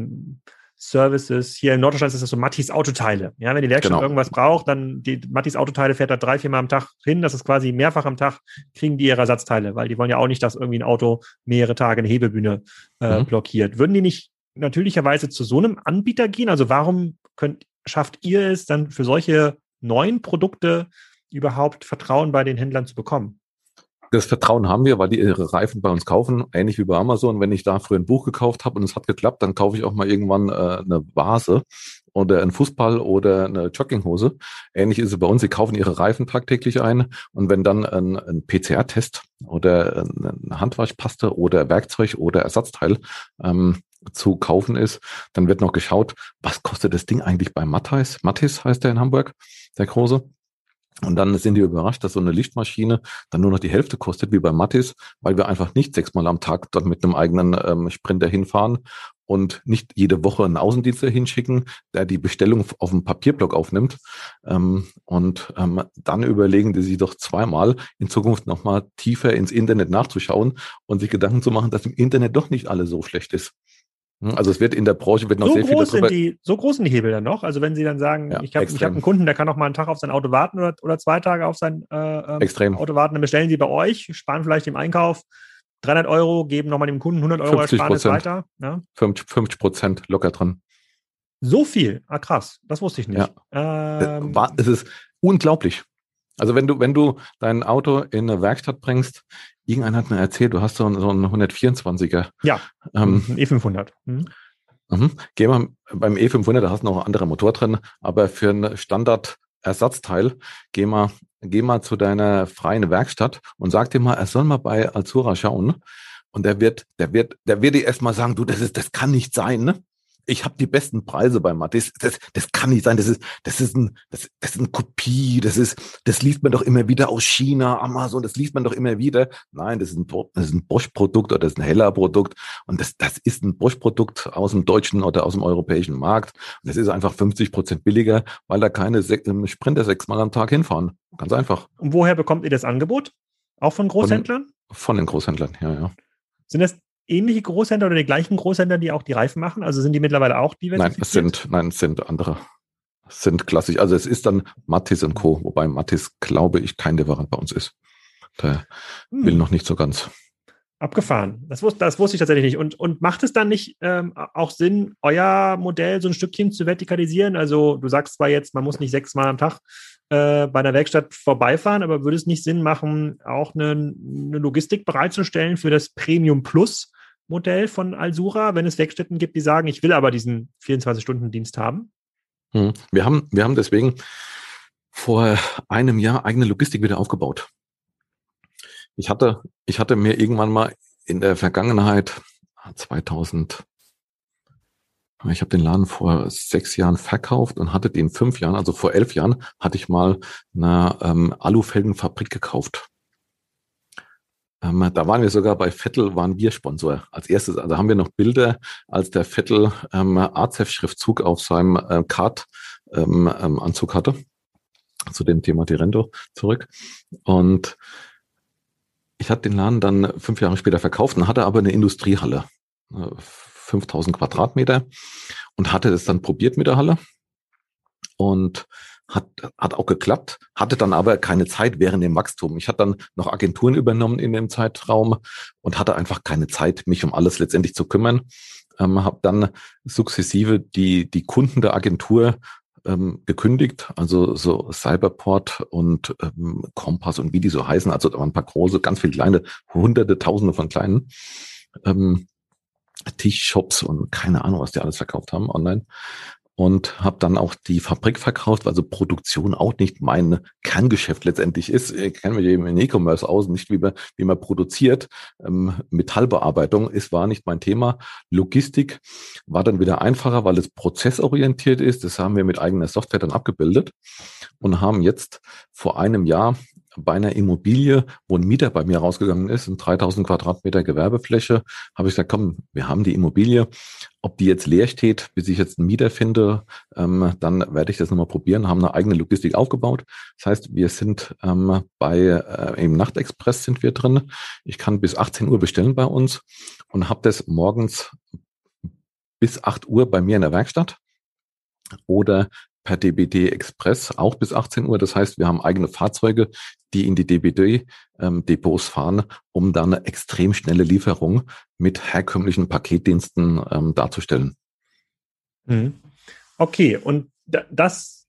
Services? Hier in Norddeutschland ist das so Mattis Autoteile. Ja, wenn die Werkstatt genau. irgendwas braucht, dann die Mattis Autoteile fährt da drei, vier Mal am Tag hin. Das ist quasi mehrfach am Tag kriegen die ihre Ersatzteile, weil die wollen ja auch nicht, dass irgendwie ein Auto mehrere Tage eine Hebebühne äh, mhm. blockiert. Würden die nicht natürlicherweise zu so einem Anbieter gehen? Also warum könnt schafft ihr es dann für solche neuen Produkte überhaupt Vertrauen bei den Händlern zu bekommen? Das Vertrauen haben wir, weil die ihre Reifen bei uns kaufen, ähnlich wie bei Amazon. Wenn ich da früher ein Buch gekauft habe und es hat geklappt, dann kaufe ich auch mal irgendwann äh, eine Vase oder einen Fußball oder eine Jogginghose. Ähnlich ist es bei uns. Sie kaufen ihre Reifen tagtäglich ein und wenn dann ein, ein PCR-Test oder eine Handwaschpaste oder Werkzeug oder Ersatzteil ähm, zu kaufen ist, dann wird noch geschaut, was kostet das Ding eigentlich bei Matthijs? Mattis heißt der in Hamburg, der große. Und dann sind die überrascht, dass so eine Lichtmaschine dann nur noch die Hälfte kostet wie bei Mattis, weil wir einfach nicht sechsmal am Tag dort mit einem eigenen ähm, Sprinter hinfahren und nicht jede Woche einen Außendienstler hinschicken, der die Bestellung auf dem Papierblock aufnimmt. Ähm, und ähm, dann überlegen die sich doch zweimal in Zukunft nochmal tiefer ins Internet nachzuschauen und sich Gedanken zu machen, dass im Internet doch nicht alles so schlecht ist. Hm, also es wird in der Branche wird noch so sehr groß viel darüber sind die, So groß sind die Hebel dann noch? Also wenn Sie dann sagen, ja, ich habe hab einen Kunden, der kann noch mal einen Tag auf sein Auto warten oder, oder zwei Tage auf sein äh, ähm, extrem. Auto warten, dann bestellen Sie bei euch, sparen vielleicht im Einkauf 300 Euro, geben nochmal dem Kunden 100 Euro Ersparnis weiter. Ja? 50 Prozent locker drin. So viel? Ah, krass. Das wusste ich nicht. Ja. Ähm, es ist unglaublich. Also wenn du, wenn du dein Auto in eine Werkstatt bringst, irgendeiner hat mir erzählt, du hast so, so einen 124er. Ja, ähm, ein E500. Mhm. Mhm. Geh mal beim E500, da hast du noch ein anderer Motor drin, aber für ein Standard-Ersatzteil, geh mal, geh mal zu deiner freien Werkstatt und sag dir mal, er soll mal bei Alzura schauen. Und der wird, der wird, der wird dir erstmal sagen, du, das ist, das kann nicht sein, ne? Ich habe die besten Preise bei Mattis. Das, das kann nicht sein. Das ist, das ist ein, das, das ist eine Kopie. Das ist, das liest man doch immer wieder aus China, Amazon. Das liest man doch immer wieder. Nein, das ist ein, das ist ein Bosch-Produkt oder das ist ein Heller-Produkt. Und das, das ist ein Bosch-Produkt aus dem deutschen oder aus dem europäischen Markt. Und das ist einfach 50 Prozent billiger, weil da keine Sprinter sechsmal am Tag hinfahren. Ganz einfach. Und woher bekommt ihr das Angebot? Auch von Großhändlern? Von, von den Großhändlern, ja, ja. Sind das ähnliche Großhändler oder die gleichen Großhändler, die auch die Reifen machen? Also sind die mittlerweile auch diversifiziert? Nein, es sind, nein, es sind andere. Es sind klassisch. Also es ist dann Mattis und Co., wobei Mattis, glaube ich, kein Lieferant bei uns ist. Der hm. will noch nicht so ganz. Abgefahren. Das wusste, das wusste ich tatsächlich nicht. Und, und macht es dann nicht ähm, auch Sinn, euer Modell so ein Stückchen zu vertikalisieren? Also du sagst zwar jetzt, man muss nicht sechsmal am Tag äh, bei einer Werkstatt vorbeifahren, aber würde es nicht Sinn machen, auch eine, eine Logistik bereitzustellen für das Premium Plus Modell von Alsura, wenn es Werkstätten gibt, die sagen, ich will aber diesen 24-Stunden-Dienst haben? Hm. Wir haben, wir haben deswegen vor einem Jahr eigene Logistik wieder aufgebaut. Ich hatte, ich hatte mir irgendwann mal in der Vergangenheit 2000 ich habe den Laden vor sechs Jahren verkauft und hatte den fünf Jahren, also vor elf Jahren, hatte ich mal eine ähm, Alufelgenfabrik gekauft. Ähm, da waren wir sogar bei Vettel, waren wir Sponsor. Als erstes, also haben wir noch Bilder, als der Vettel ähm, AZEF-Schriftzug auf seinem äh, Kart-Anzug ähm, ähm, hatte. Zu dem Thema Tirento zurück. Und ich hatte den Laden dann fünf Jahre später verkauft und hatte aber eine Industriehalle. Äh, 5000 Quadratmeter und hatte es dann probiert mit der Halle und hat, hat auch geklappt, hatte dann aber keine Zeit während dem Wachstum. Ich hatte dann noch Agenturen übernommen in dem Zeitraum und hatte einfach keine Zeit, mich um alles letztendlich zu kümmern. Ähm, habe dann sukzessive die, die Kunden der Agentur ähm, gekündigt, also so Cyberport und ähm, Kompass und wie die so heißen. Also da waren ein paar große, ganz viele kleine, hunderte, tausende von kleinen. Ähm, Tischshops und keine Ahnung, was die alles verkauft haben online. Und habe dann auch die Fabrik verkauft, also Produktion auch nicht mein Kerngeschäft letztendlich ist. Ich kenne mich eben in E-Commerce aus, nicht wie man, wie man produziert. Ähm, Metallbearbeitung ist, war nicht mein Thema. Logistik war dann wieder einfacher, weil es prozessorientiert ist. Das haben wir mit eigener Software dann abgebildet und haben jetzt vor einem Jahr bei einer Immobilie, wo ein Mieter bei mir rausgegangen ist, in 3000 Quadratmeter Gewerbefläche, habe ich gesagt, komm, wir haben die Immobilie. Ob die jetzt leer steht, bis ich jetzt einen Mieter finde, ähm, dann werde ich das nochmal probieren, haben eine eigene Logistik aufgebaut. Das heißt, wir sind ähm, bei äh, im Nachtexpress sind wir drin. Ich kann bis 18 Uhr bestellen bei uns und habe das morgens bis 8 Uhr bei mir in der Werkstatt oder per DBD Express auch bis 18 Uhr. Das heißt, wir haben eigene Fahrzeuge, die in die DBD-Depots ähm, fahren, um dann eine extrem schnelle Lieferung mit herkömmlichen Paketdiensten ähm, darzustellen. Mhm. Okay, und das,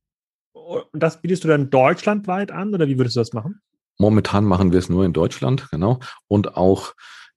das bietest du dann deutschlandweit an oder wie würdest du das machen? Momentan machen wir es nur in Deutschland, genau. Und auch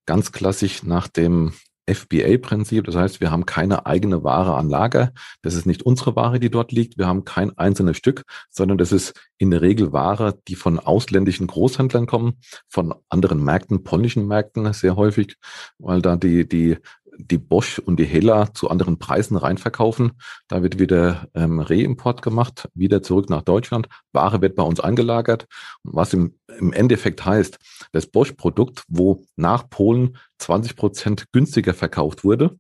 ganz klassisch nach dem FBA-Prinzip. Das heißt, wir haben keine eigene Ware an Lager. Das ist nicht unsere Ware, die dort liegt. Wir haben kein einzelnes Stück, sondern das ist in der Regel Ware, die von ausländischen Großhändlern kommen, von anderen Märkten, polnischen Märkten sehr häufig, weil da die, die die Bosch und die Hella zu anderen Preisen reinverkaufen. Da wird wieder ähm, Reimport gemacht, wieder zurück nach Deutschland. Ware wird bei uns eingelagert. Was im, im Endeffekt heißt, das Bosch-Produkt, wo nach Polen 20 Prozent günstiger verkauft wurde,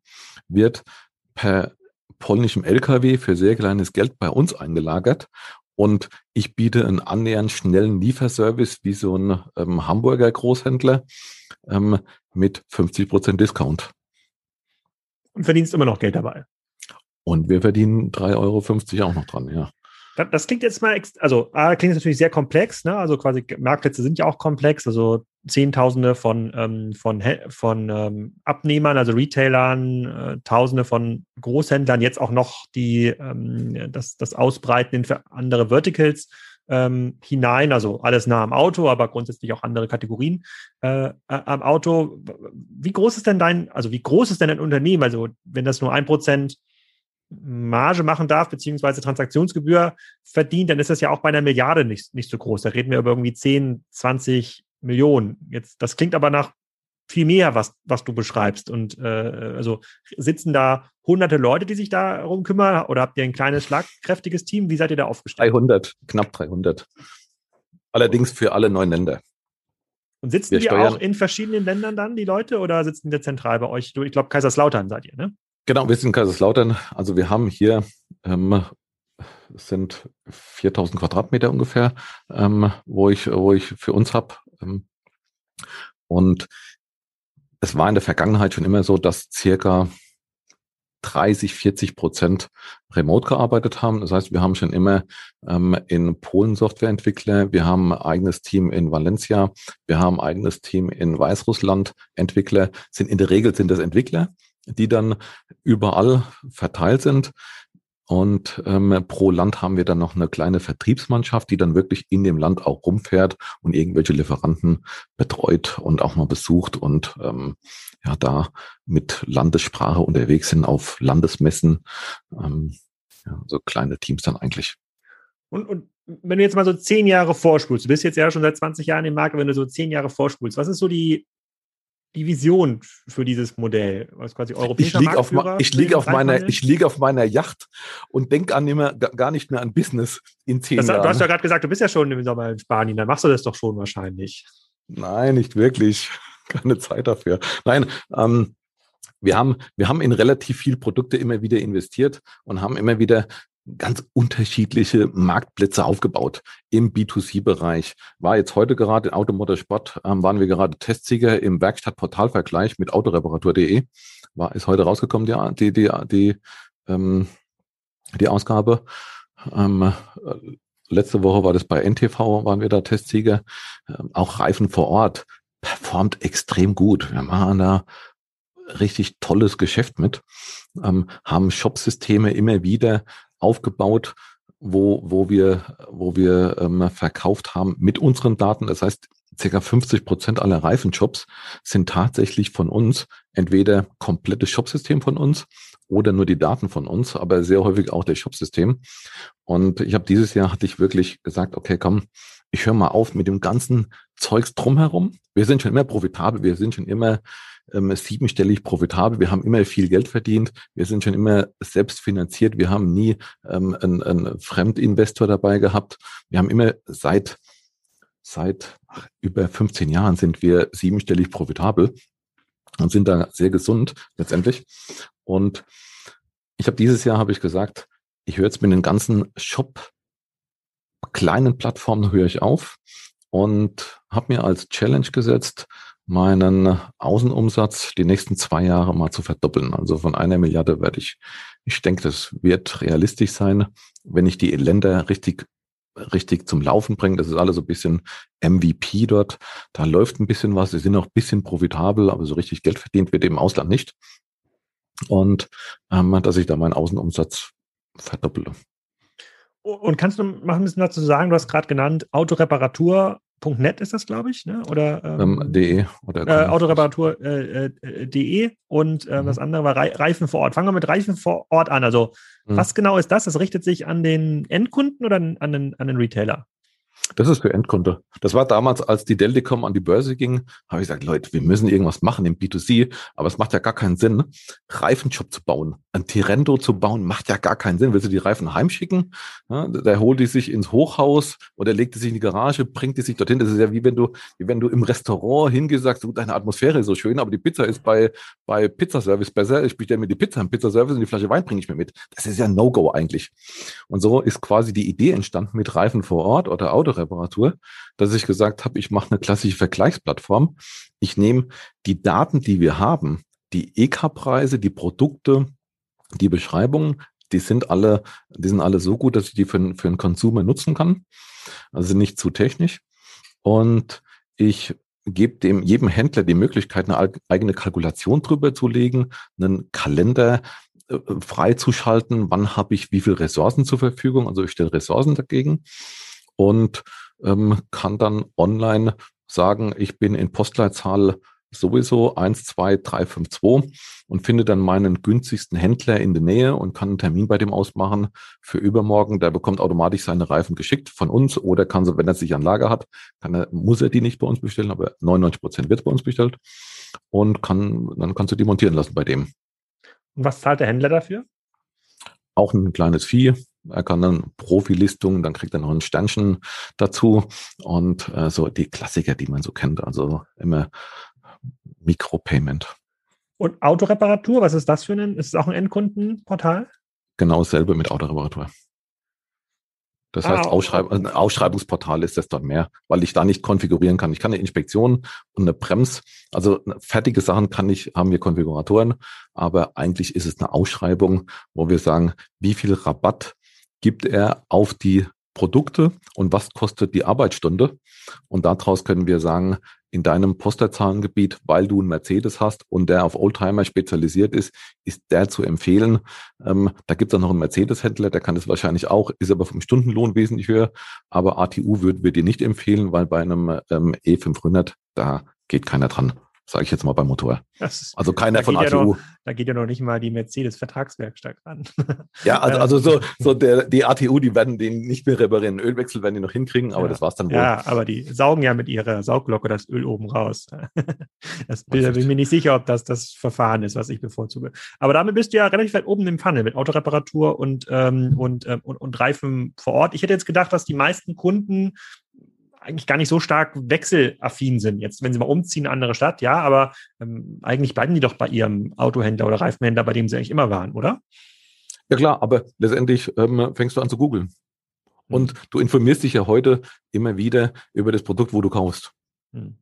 wird per polnischem LKW für sehr kleines Geld bei uns eingelagert und ich biete einen annähernd schnellen Lieferservice wie so ein ähm, Hamburger Großhändler ähm, mit 50 Prozent Discount und verdienst immer noch Geld dabei. Und wir verdienen 3,50 Euro auch noch dran, ja. Das, klingt jetzt mal, also A, klingt natürlich sehr komplex, ne? Also quasi Marktplätze sind ja auch komplex. Also Zehntausende von, ähm, von, von ähm, Abnehmern, also Retailern, äh, Tausende von Großhändlern, jetzt auch noch die, ähm, das, das Ausbreiten in andere Verticals ähm, hinein, also alles nah am Auto, aber grundsätzlich auch andere Kategorien äh, am Auto. Wie groß ist denn dein, also wie groß ist denn ein Unternehmen? Also wenn das nur ein Prozent Marge machen darf, beziehungsweise Transaktionsgebühr verdient, dann ist das ja auch bei einer Milliarde nicht, nicht so groß. Da reden wir über irgendwie 10, 20 Millionen. Jetzt, das klingt aber nach viel mehr, was, was du beschreibst. Und äh, also sitzen da hunderte Leute, die sich darum kümmern, oder habt ihr ein kleines, schlagkräftiges Team? Wie seid ihr da aufgestellt? 300, knapp 300. Allerdings für alle neun Länder. Und sitzen wir die auch in verschiedenen Ländern dann, die Leute, oder sitzen wir zentral bei euch? Ich glaube, Kaiserslautern seid ihr, ne? Genau, wir sind in Kaiserslautern. Also wir haben hier, ähm, sind 4000 Quadratmeter ungefähr, ähm, wo ich, wo ich für uns habe. Ähm, und es war in der Vergangenheit schon immer so, dass circa 30, 40 Prozent remote gearbeitet haben. Das heißt, wir haben schon immer ähm, in Polen Softwareentwickler, wir haben ein eigenes Team in Valencia, wir haben ein eigenes Team in Weißrussland Entwickler. Sind in der Regel sind das Entwickler, die dann überall verteilt sind. Und ähm, pro Land haben wir dann noch eine kleine Vertriebsmannschaft, die dann wirklich in dem Land auch rumfährt und irgendwelche Lieferanten betreut und auch mal besucht und ähm, ja da mit Landessprache unterwegs sind auf Landesmessen. Ähm, ja, so kleine Teams dann eigentlich. Und, und wenn du jetzt mal so zehn Jahre vorspulst, du bist jetzt ja schon seit 20 Jahren im Markt, wenn du so zehn Jahre vorspulst, was ist so die die Vision für dieses Modell? Was quasi europäischer ich liege auf, ich liege auf meiner, ich liege auf meiner Yacht und denke an immer, gar nicht mehr an Business in zehn das, Jahren. Du hast ja gerade gesagt, du bist ja schon im Sommer in Spanien, dann machst du das doch schon wahrscheinlich. Nein, nicht wirklich. [LAUGHS] Keine Zeit dafür. Nein, ähm, wir haben, wir haben in relativ viel Produkte immer wieder investiert und haben immer wieder ganz unterschiedliche Marktplätze aufgebaut im B2C-Bereich. War jetzt heute gerade in Automotorsport, ähm, waren wir gerade Testsieger im Werkstattportalvergleich mit autoreparatur.de. War, ist heute rausgekommen, die, die, die, die, ähm, die Ausgabe. Ähm, letzte Woche war das bei NTV, waren wir da Testsieger. Ähm, auch Reifen vor Ort performt extrem gut. Wir machen da richtig tolles Geschäft mit, ähm, haben Shopsysteme immer wieder aufgebaut, wo, wo wir, wo wir ähm, verkauft haben mit unseren Daten. Das heißt, circa 50 Prozent aller Reifenshops sind tatsächlich von uns, entweder komplettes Shopsystem von uns oder nur die Daten von uns, aber sehr häufig auch das Shopsystem. Und ich habe dieses Jahr hatte ich wirklich gesagt, okay, komm, ich höre mal auf mit dem ganzen Zeugs drumherum. Wir sind schon immer profitabel, wir sind schon immer ähm, siebenstellig profitabel. Wir haben immer viel Geld verdient. Wir sind schon immer selbst finanziert. Wir haben nie ähm, einen, einen Fremdinvestor dabei gehabt. Wir haben immer seit seit ach, über 15 Jahren sind wir siebenstellig profitabel und sind da sehr gesund letztendlich. Und ich habe dieses Jahr habe ich gesagt, ich höre jetzt mit den ganzen Shop kleinen Plattformen höre ich auf und habe mir als Challenge gesetzt, meinen Außenumsatz die nächsten zwei Jahre mal zu verdoppeln. Also von einer Milliarde werde ich, ich denke, das wird realistisch sein, wenn ich die Länder richtig richtig zum Laufen bringe. Das ist alles so ein bisschen MVP dort. Da läuft ein bisschen was. Sie sind auch ein bisschen profitabel, aber so richtig Geld verdient wird im Ausland nicht. Und ähm, dass ich da meinen Außenumsatz verdoppele. Und kannst du mal ein bisschen dazu sagen, du hast gerade genannt, Autoreparatur .net ist das, glaube ich, ne? Oder ähm, ähm, de oder äh, Autoreparatur.de äh, äh, und äh, mhm. das andere war Reifen vor Ort. Fangen wir mit Reifen vor Ort an. Also mhm. was genau ist das? Das richtet sich an den Endkunden oder an den, an den Retailer? Das ist für Endkunde. Das war damals, als die Delticom an die Börse ging, habe ich gesagt, Leute, wir müssen irgendwas machen im B2C, aber es macht ja gar keinen Sinn, Reifenshop zu bauen. Ein Tirendo zu bauen, macht ja gar keinen Sinn. Willst du die Reifen heimschicken? Ja, der holt die sich ins Hochhaus oder legt die sich in die Garage, bringt die sich dorthin. Das ist ja wie wenn du, wie wenn du im Restaurant hingesagt, du, deine Atmosphäre ist so schön, aber die Pizza ist bei, bei Pizzaservice besser. Ich bestelle mir die Pizza im Pizzaservice und die Flasche Wein bringe ich mir mit. Das ist ja No-Go eigentlich. Und so ist quasi die Idee entstanden mit Reifen vor Ort oder Auto Reparatur, dass ich gesagt habe, ich mache eine klassische Vergleichsplattform. Ich nehme die Daten, die wir haben, die EK-Preise, die Produkte, die Beschreibungen, die sind alle, die sind alle so gut, dass ich die für, für einen Consumer nutzen kann. Also nicht zu technisch. Und ich gebe dem jedem Händler die Möglichkeit, eine eigene Kalkulation drüber zu legen, einen Kalender äh, freizuschalten, wann habe ich wie viel Ressourcen zur Verfügung, also ich stelle Ressourcen dagegen und ähm, kann dann online sagen, ich bin in Postleitzahl sowieso 12352 und finde dann meinen günstigsten Händler in der Nähe und kann einen Termin bei dem ausmachen für übermorgen. Der bekommt automatisch seine Reifen geschickt von uns oder kann sie, wenn er sich an Lager hat, kann er, muss er die nicht bei uns bestellen, aber 99 Prozent wird bei uns bestellt und kann, dann kannst du die montieren lassen bei dem. Und was zahlt der Händler dafür? Auch ein kleines Vieh. Er kann dann Profilistungen, dann kriegt er noch ein Sternchen dazu und äh, so die Klassiker, die man so kennt. Also immer Mikropayment. Und Autoreparatur, was ist das für ein? Ist es auch ein Endkundenportal? Genau dasselbe mit Autoreparatur. Das ah, heißt, Ausschreib ein Ausschreibungsportal ist das dort mehr, weil ich da nicht konfigurieren kann. Ich kann eine Inspektion und eine Brems, also fertige Sachen kann ich, haben wir Konfiguratoren, aber eigentlich ist es eine Ausschreibung, wo wir sagen, wie viel Rabatt gibt er auf die Produkte und was kostet die Arbeitsstunde. Und daraus können wir sagen, in deinem Posterzahlengebiet, weil du einen Mercedes hast und der auf Oldtimer spezialisiert ist, ist der zu empfehlen. Ähm, da gibt es auch noch einen Mercedes-Händler, der kann das wahrscheinlich auch, ist aber vom Stundenlohn wesentlich höher. Aber ATU würden wir dir nicht empfehlen, weil bei einem ähm, E500, da geht keiner dran sage ich jetzt mal beim Motor. [LAUGHS] Ist, also keiner von ATU. Ja noch, da geht ja noch nicht mal die Mercedes-Vertragswerkstatt ran. [LAUGHS] Ja, also, also so, so der, die ATU, die werden den nicht mehr reparieren. Ölwechsel werden die noch hinkriegen, aber ja. das war's dann wohl. Ja, aber die saugen ja mit ihrer Saugglocke das Öl oben raus. [LAUGHS] Das bin, da bin ich mir nicht sicher, ob das das Verfahren ist, was ich bevorzuge. Aber damit bist du ja relativ weit oben im Funnel mit Autoreparatur und, ähm, und, ähm, und, und Reifen vor Ort. Ich hätte jetzt gedacht, dass die meisten Kunden eigentlich gar nicht so stark wechselaffin sind. Jetzt, wenn sie mal umziehen in eine andere Stadt, ja, aber ähm, eigentlich bleiben die doch bei ihrem Autohändler oder Reifenhändler, bei dem sie eigentlich immer waren, oder? Ja klar, aber letztendlich ähm, fängst du an zu googeln. Hm. Und du informierst dich ja heute immer wieder über das Produkt, wo du kaufst. Hm.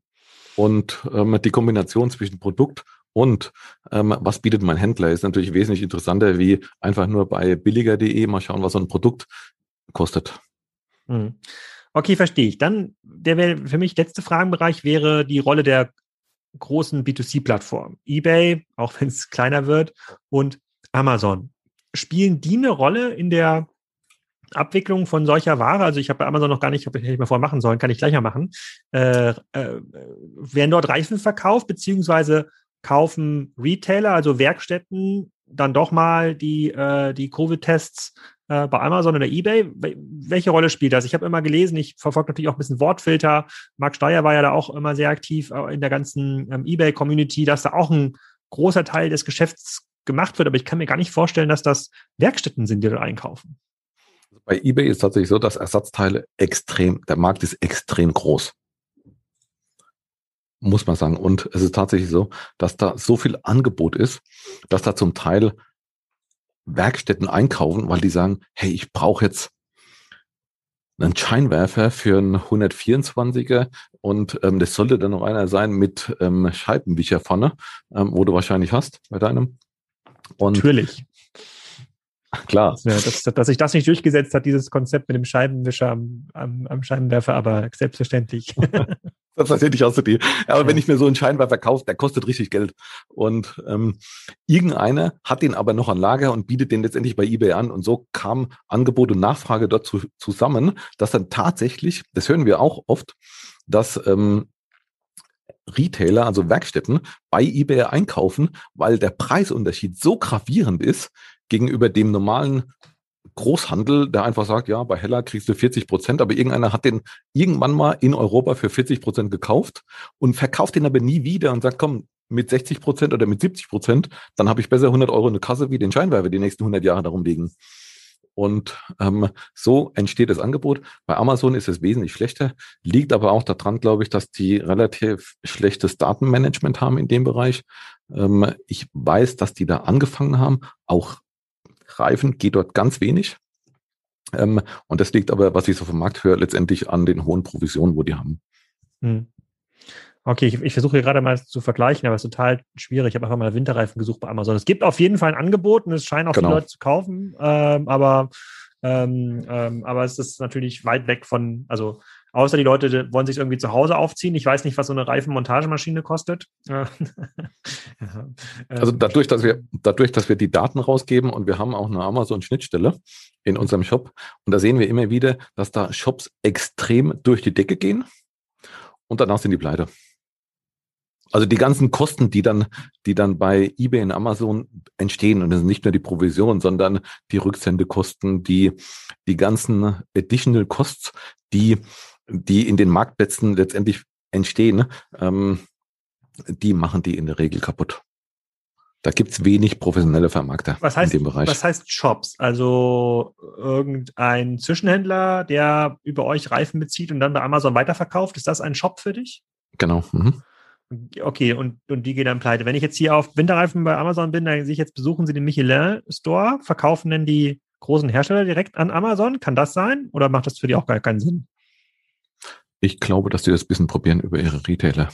Und ähm, die Kombination zwischen Produkt und ähm, was bietet mein Händler ist natürlich wesentlich interessanter, wie einfach nur bei billiger.de mal schauen, was so ein Produkt kostet. Hm. Okay, verstehe ich. Dann, der wäre für mich letzte Fragenbereich wäre die Rolle der großen B2C-Plattformen. eBay, auch wenn es kleiner wird, und Amazon. Spielen die eine Rolle in der Abwicklung von solcher Ware? Also ich habe bei Amazon noch gar nicht, habe ich nicht mehr vorher machen sollen, kann ich gleich mal machen. Äh, äh, werden dort Reifen verkauft, beziehungsweise kaufen Retailer, also Werkstätten, dann doch mal die, äh, die Covid-Tests äh, bei Amazon oder eBay. Welche Rolle spielt das? Ich habe immer gelesen, ich verfolge natürlich auch ein bisschen Wortfilter. Marc Steyer war ja da auch immer sehr aktiv äh, in der ganzen ähm, eBay-Community, dass da auch ein großer Teil des Geschäfts gemacht wird, aber ich kann mir gar nicht vorstellen, dass das Werkstätten sind, die dort einkaufen. Bei eBay ist tatsächlich so, dass Ersatzteile extrem, der Markt ist extrem groß. Muss man sagen. Und es ist tatsächlich so, dass da so viel Angebot ist, dass da zum Teil Werkstätten einkaufen, weil die sagen, hey, ich brauche jetzt einen Scheinwerfer für einen 124er und ähm, das sollte dann noch einer sein mit ähm, Scheibenwischer vorne, ähm, wo du wahrscheinlich hast bei deinem. Und Natürlich. Klar. Ja, dass, dass sich das nicht durchgesetzt hat, dieses Konzept mit dem Scheibenwischer am, am, am Scheibenwerfer, aber selbstverständlich. [LAUGHS] Das ist natürlich auch so die. Aber ja. wenn ich mir so einen Scheinwerfer kaufe, der kostet richtig Geld. Und ähm, irgendeiner hat den aber noch an Lager und bietet den letztendlich bei eBay an. Und so kam Angebot und Nachfrage dort zu, zusammen, dass dann tatsächlich, das hören wir auch oft, dass ähm, Retailer, also Werkstätten, bei eBay einkaufen, weil der Preisunterschied so gravierend ist gegenüber dem normalen Großhandel, der einfach sagt, ja, bei Heller kriegst du 40 Prozent, aber irgendeiner hat den irgendwann mal in Europa für 40 Prozent gekauft und verkauft den aber nie wieder und sagt, komm, mit 60 Prozent oder mit 70 Prozent, dann habe ich besser 100 Euro in der Kasse wie den Scheinwerfer die nächsten 100 Jahre darum liegen. Und ähm, so entsteht das Angebot. Bei Amazon ist es wesentlich schlechter, liegt aber auch daran, glaube ich, dass die relativ schlechtes Datenmanagement haben in dem Bereich. Ähm, ich weiß, dass die da angefangen haben, auch Reifen geht dort ganz wenig. Ähm, und das liegt aber, was ich so vom Markt höre, letztendlich an den hohen Provisionen, wo die haben. Hm. Okay, ich, ich versuche hier gerade mal zu vergleichen, aber es ist total schwierig. Ich habe einfach mal Winterreifen gesucht bei Amazon. Es gibt auf jeden Fall ein Angebot und es scheinen auch genau. viele Leute zu kaufen, ähm, aber, ähm, ähm, aber es ist natürlich weit weg von, also Außer die Leute wollen sich irgendwie zu Hause aufziehen. Ich weiß nicht, was so eine Reifenmontagemaschine kostet. [LAUGHS] also dadurch, dass wir, dadurch, dass wir die Daten rausgeben und wir haben auch eine Amazon-Schnittstelle in unserem Shop und da sehen wir immer wieder, dass da Shops extrem durch die Decke gehen und danach sind die pleite. Also die ganzen Kosten, die dann, die dann bei eBay und Amazon entstehen, und das sind nicht nur die Provision, sondern die Rücksendekosten, die, die ganzen Additional Costs, die, die in den Marktplätzen letztendlich entstehen, ähm, die machen die in der Regel kaputt. Da gibt's wenig professionelle Vermarkter was heißt, in dem Bereich. Was heißt Shops? Also irgendein Zwischenhändler, der über euch Reifen bezieht und dann bei Amazon weiterverkauft, ist das ein Shop für dich? Genau. Mhm. Okay, und, und die gehen dann pleite. Wenn ich jetzt hier auf Winterreifen bei Amazon bin, dann sehe ich jetzt, besuchen sie den Michelin Store, verkaufen denn die großen Hersteller direkt an Amazon? Kann das sein? Oder macht das für die auch gar keinen Sinn? Ich glaube, dass die das ein bisschen probieren über ihre Retailer.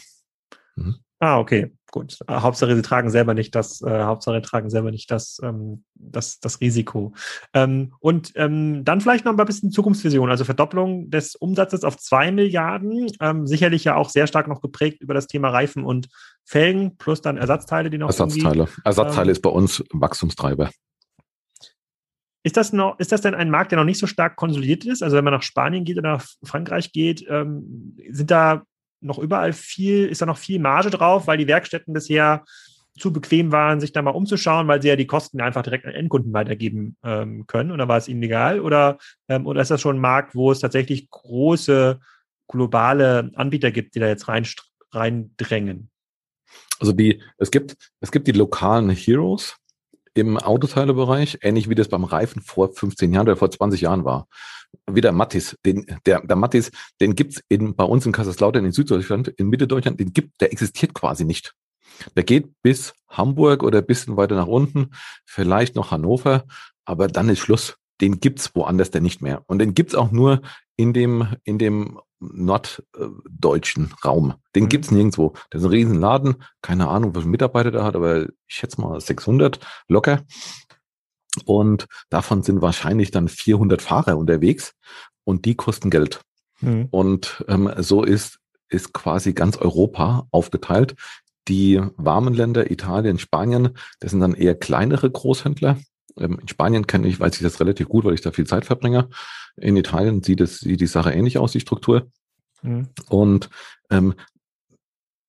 Mhm. Ah, okay, gut. Äh, Hauptsache, sie tragen selber nicht das, äh, Hauptsache, tragen selber nicht das, ähm, das, das Risiko. Ähm, und ähm, dann vielleicht noch ein bisschen Zukunftsvision, also Verdopplung des Umsatzes auf zwei Milliarden, ähm, sicherlich ja auch sehr stark noch geprägt über das Thema Reifen und Felgen, plus dann Ersatzteile, die noch. Ersatzteile. Ersatzteile ähm, ist bei uns Wachstumstreiber. Ist das noch, ist das denn ein Markt, der noch nicht so stark konsolidiert ist? Also wenn man nach Spanien geht oder nach Frankreich geht, ähm, sind da noch überall viel, ist da noch viel Marge drauf, weil die Werkstätten bisher zu bequem waren, sich da mal umzuschauen, weil sie ja die Kosten einfach direkt an Endkunden weitergeben ähm, können. Oder war es ihnen egal? Oder, ähm, oder ist das schon ein Markt, wo es tatsächlich große globale Anbieter gibt, die da jetzt rein, reindrängen? Also die, es gibt, es gibt die lokalen Heroes im Autoteilebereich, ähnlich wie das beim Reifen vor 15 Jahren oder vor 20 Jahren war wieder Mattis. Den, der, der Mattis, den gibt's in, bei uns in Kaiserslautern in Süddeutschland, in Mitteldeutschland, den gibt, der existiert quasi nicht. Der geht bis Hamburg oder bisschen weiter nach unten, vielleicht noch Hannover, aber dann ist Schluss. Den gibt's woanders denn nicht mehr. Und den gibt's auch nur in dem, in dem norddeutschen Raum. Den mhm. gibt's nirgendwo. Das ist ein Riesenladen. Keine Ahnung, wie viele Mitarbeiter der hat, aber ich schätze mal 600 locker. Und davon sind wahrscheinlich dann 400 Fahrer unterwegs und die kosten Geld. Mhm. Und ähm, so ist, ist quasi ganz Europa aufgeteilt. Die warmen Länder, Italien, Spanien, das sind dann eher kleinere Großhändler. Ähm, in Spanien kenne ich, weiß ich das relativ gut, weil ich da viel Zeit verbringe. In Italien sieht es, sieht die Sache ähnlich aus, die Struktur. Mhm. Und ähm,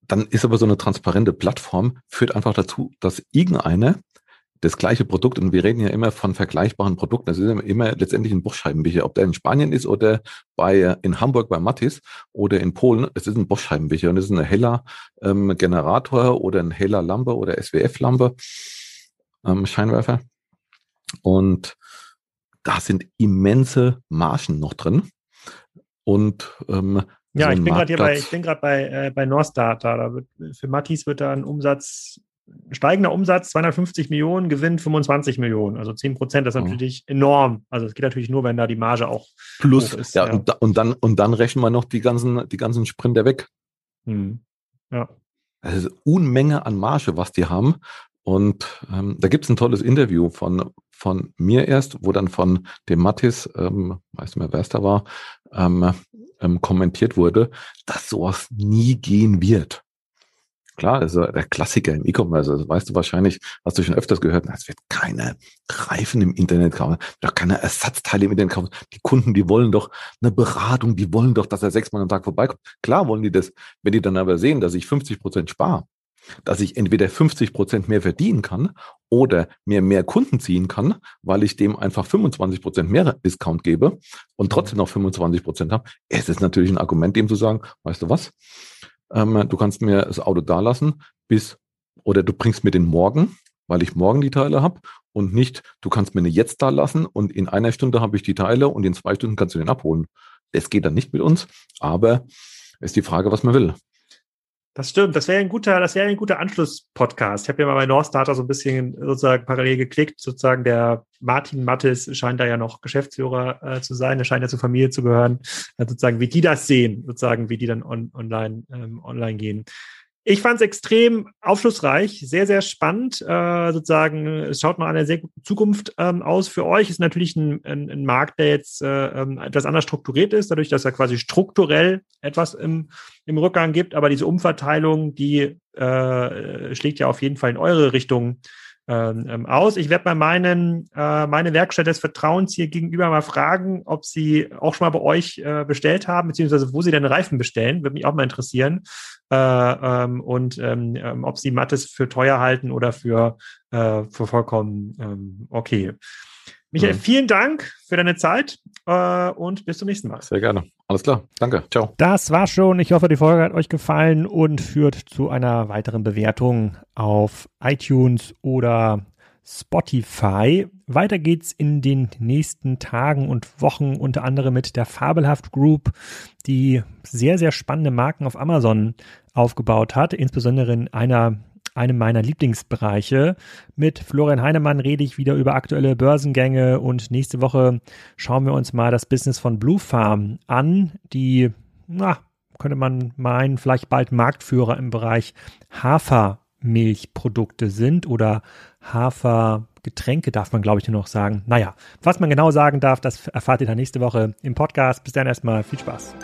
dann ist aber so eine transparente Plattform, führt einfach dazu, dass irgendeiner das gleiche Produkt, und wir reden ja immer von vergleichbaren Produkten, das ist immer letztendlich ein Bosch-Scheibenwischer, ob der in Spanien ist oder bei in Hamburg bei Mattis oder in Polen, es ist ein Bosch-Scheibenwischer und es ist ein heller ähm, Generator oder ein heller Lampe oder SWF-Lampe, ähm, Scheinwerfer. Und da sind immense Margen noch drin. Und ähm, ja, so ich bin gerade bei, ich bin gerade bei, äh, bei Norstdata. Da wird, für Mattis wird da ein Umsatz steigender Umsatz 250 Millionen, Gewinn 25 Millionen. Also 10 Prozent, das ist natürlich enorm. Also es geht natürlich nur, wenn da die Marge auch plus ist. Ja, ja. Und, und, dann, und dann rechnen wir noch die ganzen, die ganzen Sprinter weg. Hm. Ja. Also Unmenge an Marge, was die haben. Und ähm, da gibt es ein tolles Interview von, von mir erst, wo dann von dem Mattis, ähm, weiß nicht mehr, wer es da war, ähm, ähm, kommentiert wurde, dass sowas nie gehen wird. Klar, also der Klassiker im E-Commerce, also weißt du wahrscheinlich, hast du schon öfters gehört, es wird keine Reifen im Internet kaufen, doch keine Ersatzteile im Internet kaufen. Die Kunden, die wollen doch eine Beratung, die wollen doch, dass er sechsmal am Tag vorbeikommt. Klar wollen die das, wenn die dann aber sehen, dass ich 50 Prozent spare, dass ich entweder 50 Prozent mehr verdienen kann oder mir mehr Kunden ziehen kann, weil ich dem einfach 25 Prozent mehr Discount gebe und trotzdem noch 25 Prozent habe, ist es natürlich ein Argument, dem zu sagen, weißt du was, ähm, du kannst mir das Auto da lassen bis, oder du bringst mir den morgen, weil ich morgen die Teile habe und nicht, du kannst mir eine jetzt da lassen und in einer Stunde habe ich die Teile und in zwei Stunden kannst du den abholen. Das geht dann nicht mit uns, aber ist die Frage, was man will. Das stimmt. Das wäre ein guter, das wäre ein guter Anschluss-Podcast. Ich habe ja mal bei North Starter so ein bisschen sozusagen parallel geklickt. Sozusagen der Martin Mattes scheint da ja noch Geschäftsführer äh, zu sein. Er scheint ja zur Familie zu gehören. Also sozusagen, wie die das sehen, sozusagen, wie die dann on, online, ähm, online gehen. Ich fand es extrem aufschlussreich, sehr, sehr spannend. Äh, sozusagen, es schaut noch eine sehr gute Zukunft ähm, aus für euch. Ist natürlich ein, ein, ein Markt, der jetzt äh, ähm, etwas anders strukturiert ist, dadurch, dass er quasi strukturell etwas im, im Rückgang gibt. Aber diese Umverteilung, die äh, schlägt ja auf jeden Fall in eure Richtung ähm, ähm, aus. Ich werde bei meinen, äh, meine Werkstatt des Vertrauens hier gegenüber mal fragen, ob sie auch schon mal bei euch äh, bestellt haben, beziehungsweise wo sie denn Reifen bestellen. Würde mich auch mal interessieren. Äh, ähm, und ähm, ähm ob sie Mattes für teuer halten oder für, äh, für vollkommen ähm, okay. Michael, mhm. vielen Dank für deine Zeit äh, und bis zum nächsten Mal. Sehr gerne. Alles klar. Danke. Ciao. Das war's schon. Ich hoffe, die Folge hat euch gefallen und führt zu einer weiteren Bewertung auf iTunes oder Spotify. Weiter geht's in den nächsten Tagen und Wochen unter anderem mit der Fabelhaft Group, die sehr, sehr spannende Marken auf Amazon aufgebaut hat, insbesondere in einer einem meiner Lieblingsbereiche. Mit Florian Heinemann rede ich wieder über aktuelle Börsengänge und nächste Woche schauen wir uns mal das Business von Blue Farm an, die, na, könnte man meinen, vielleicht bald Marktführer im Bereich Hafermilchprodukte sind oder Hafergetränke darf man, glaube ich, nur noch sagen. Naja, was man genau sagen darf, das erfahrt ihr dann nächste Woche im Podcast. Bis dann erstmal viel Spaß.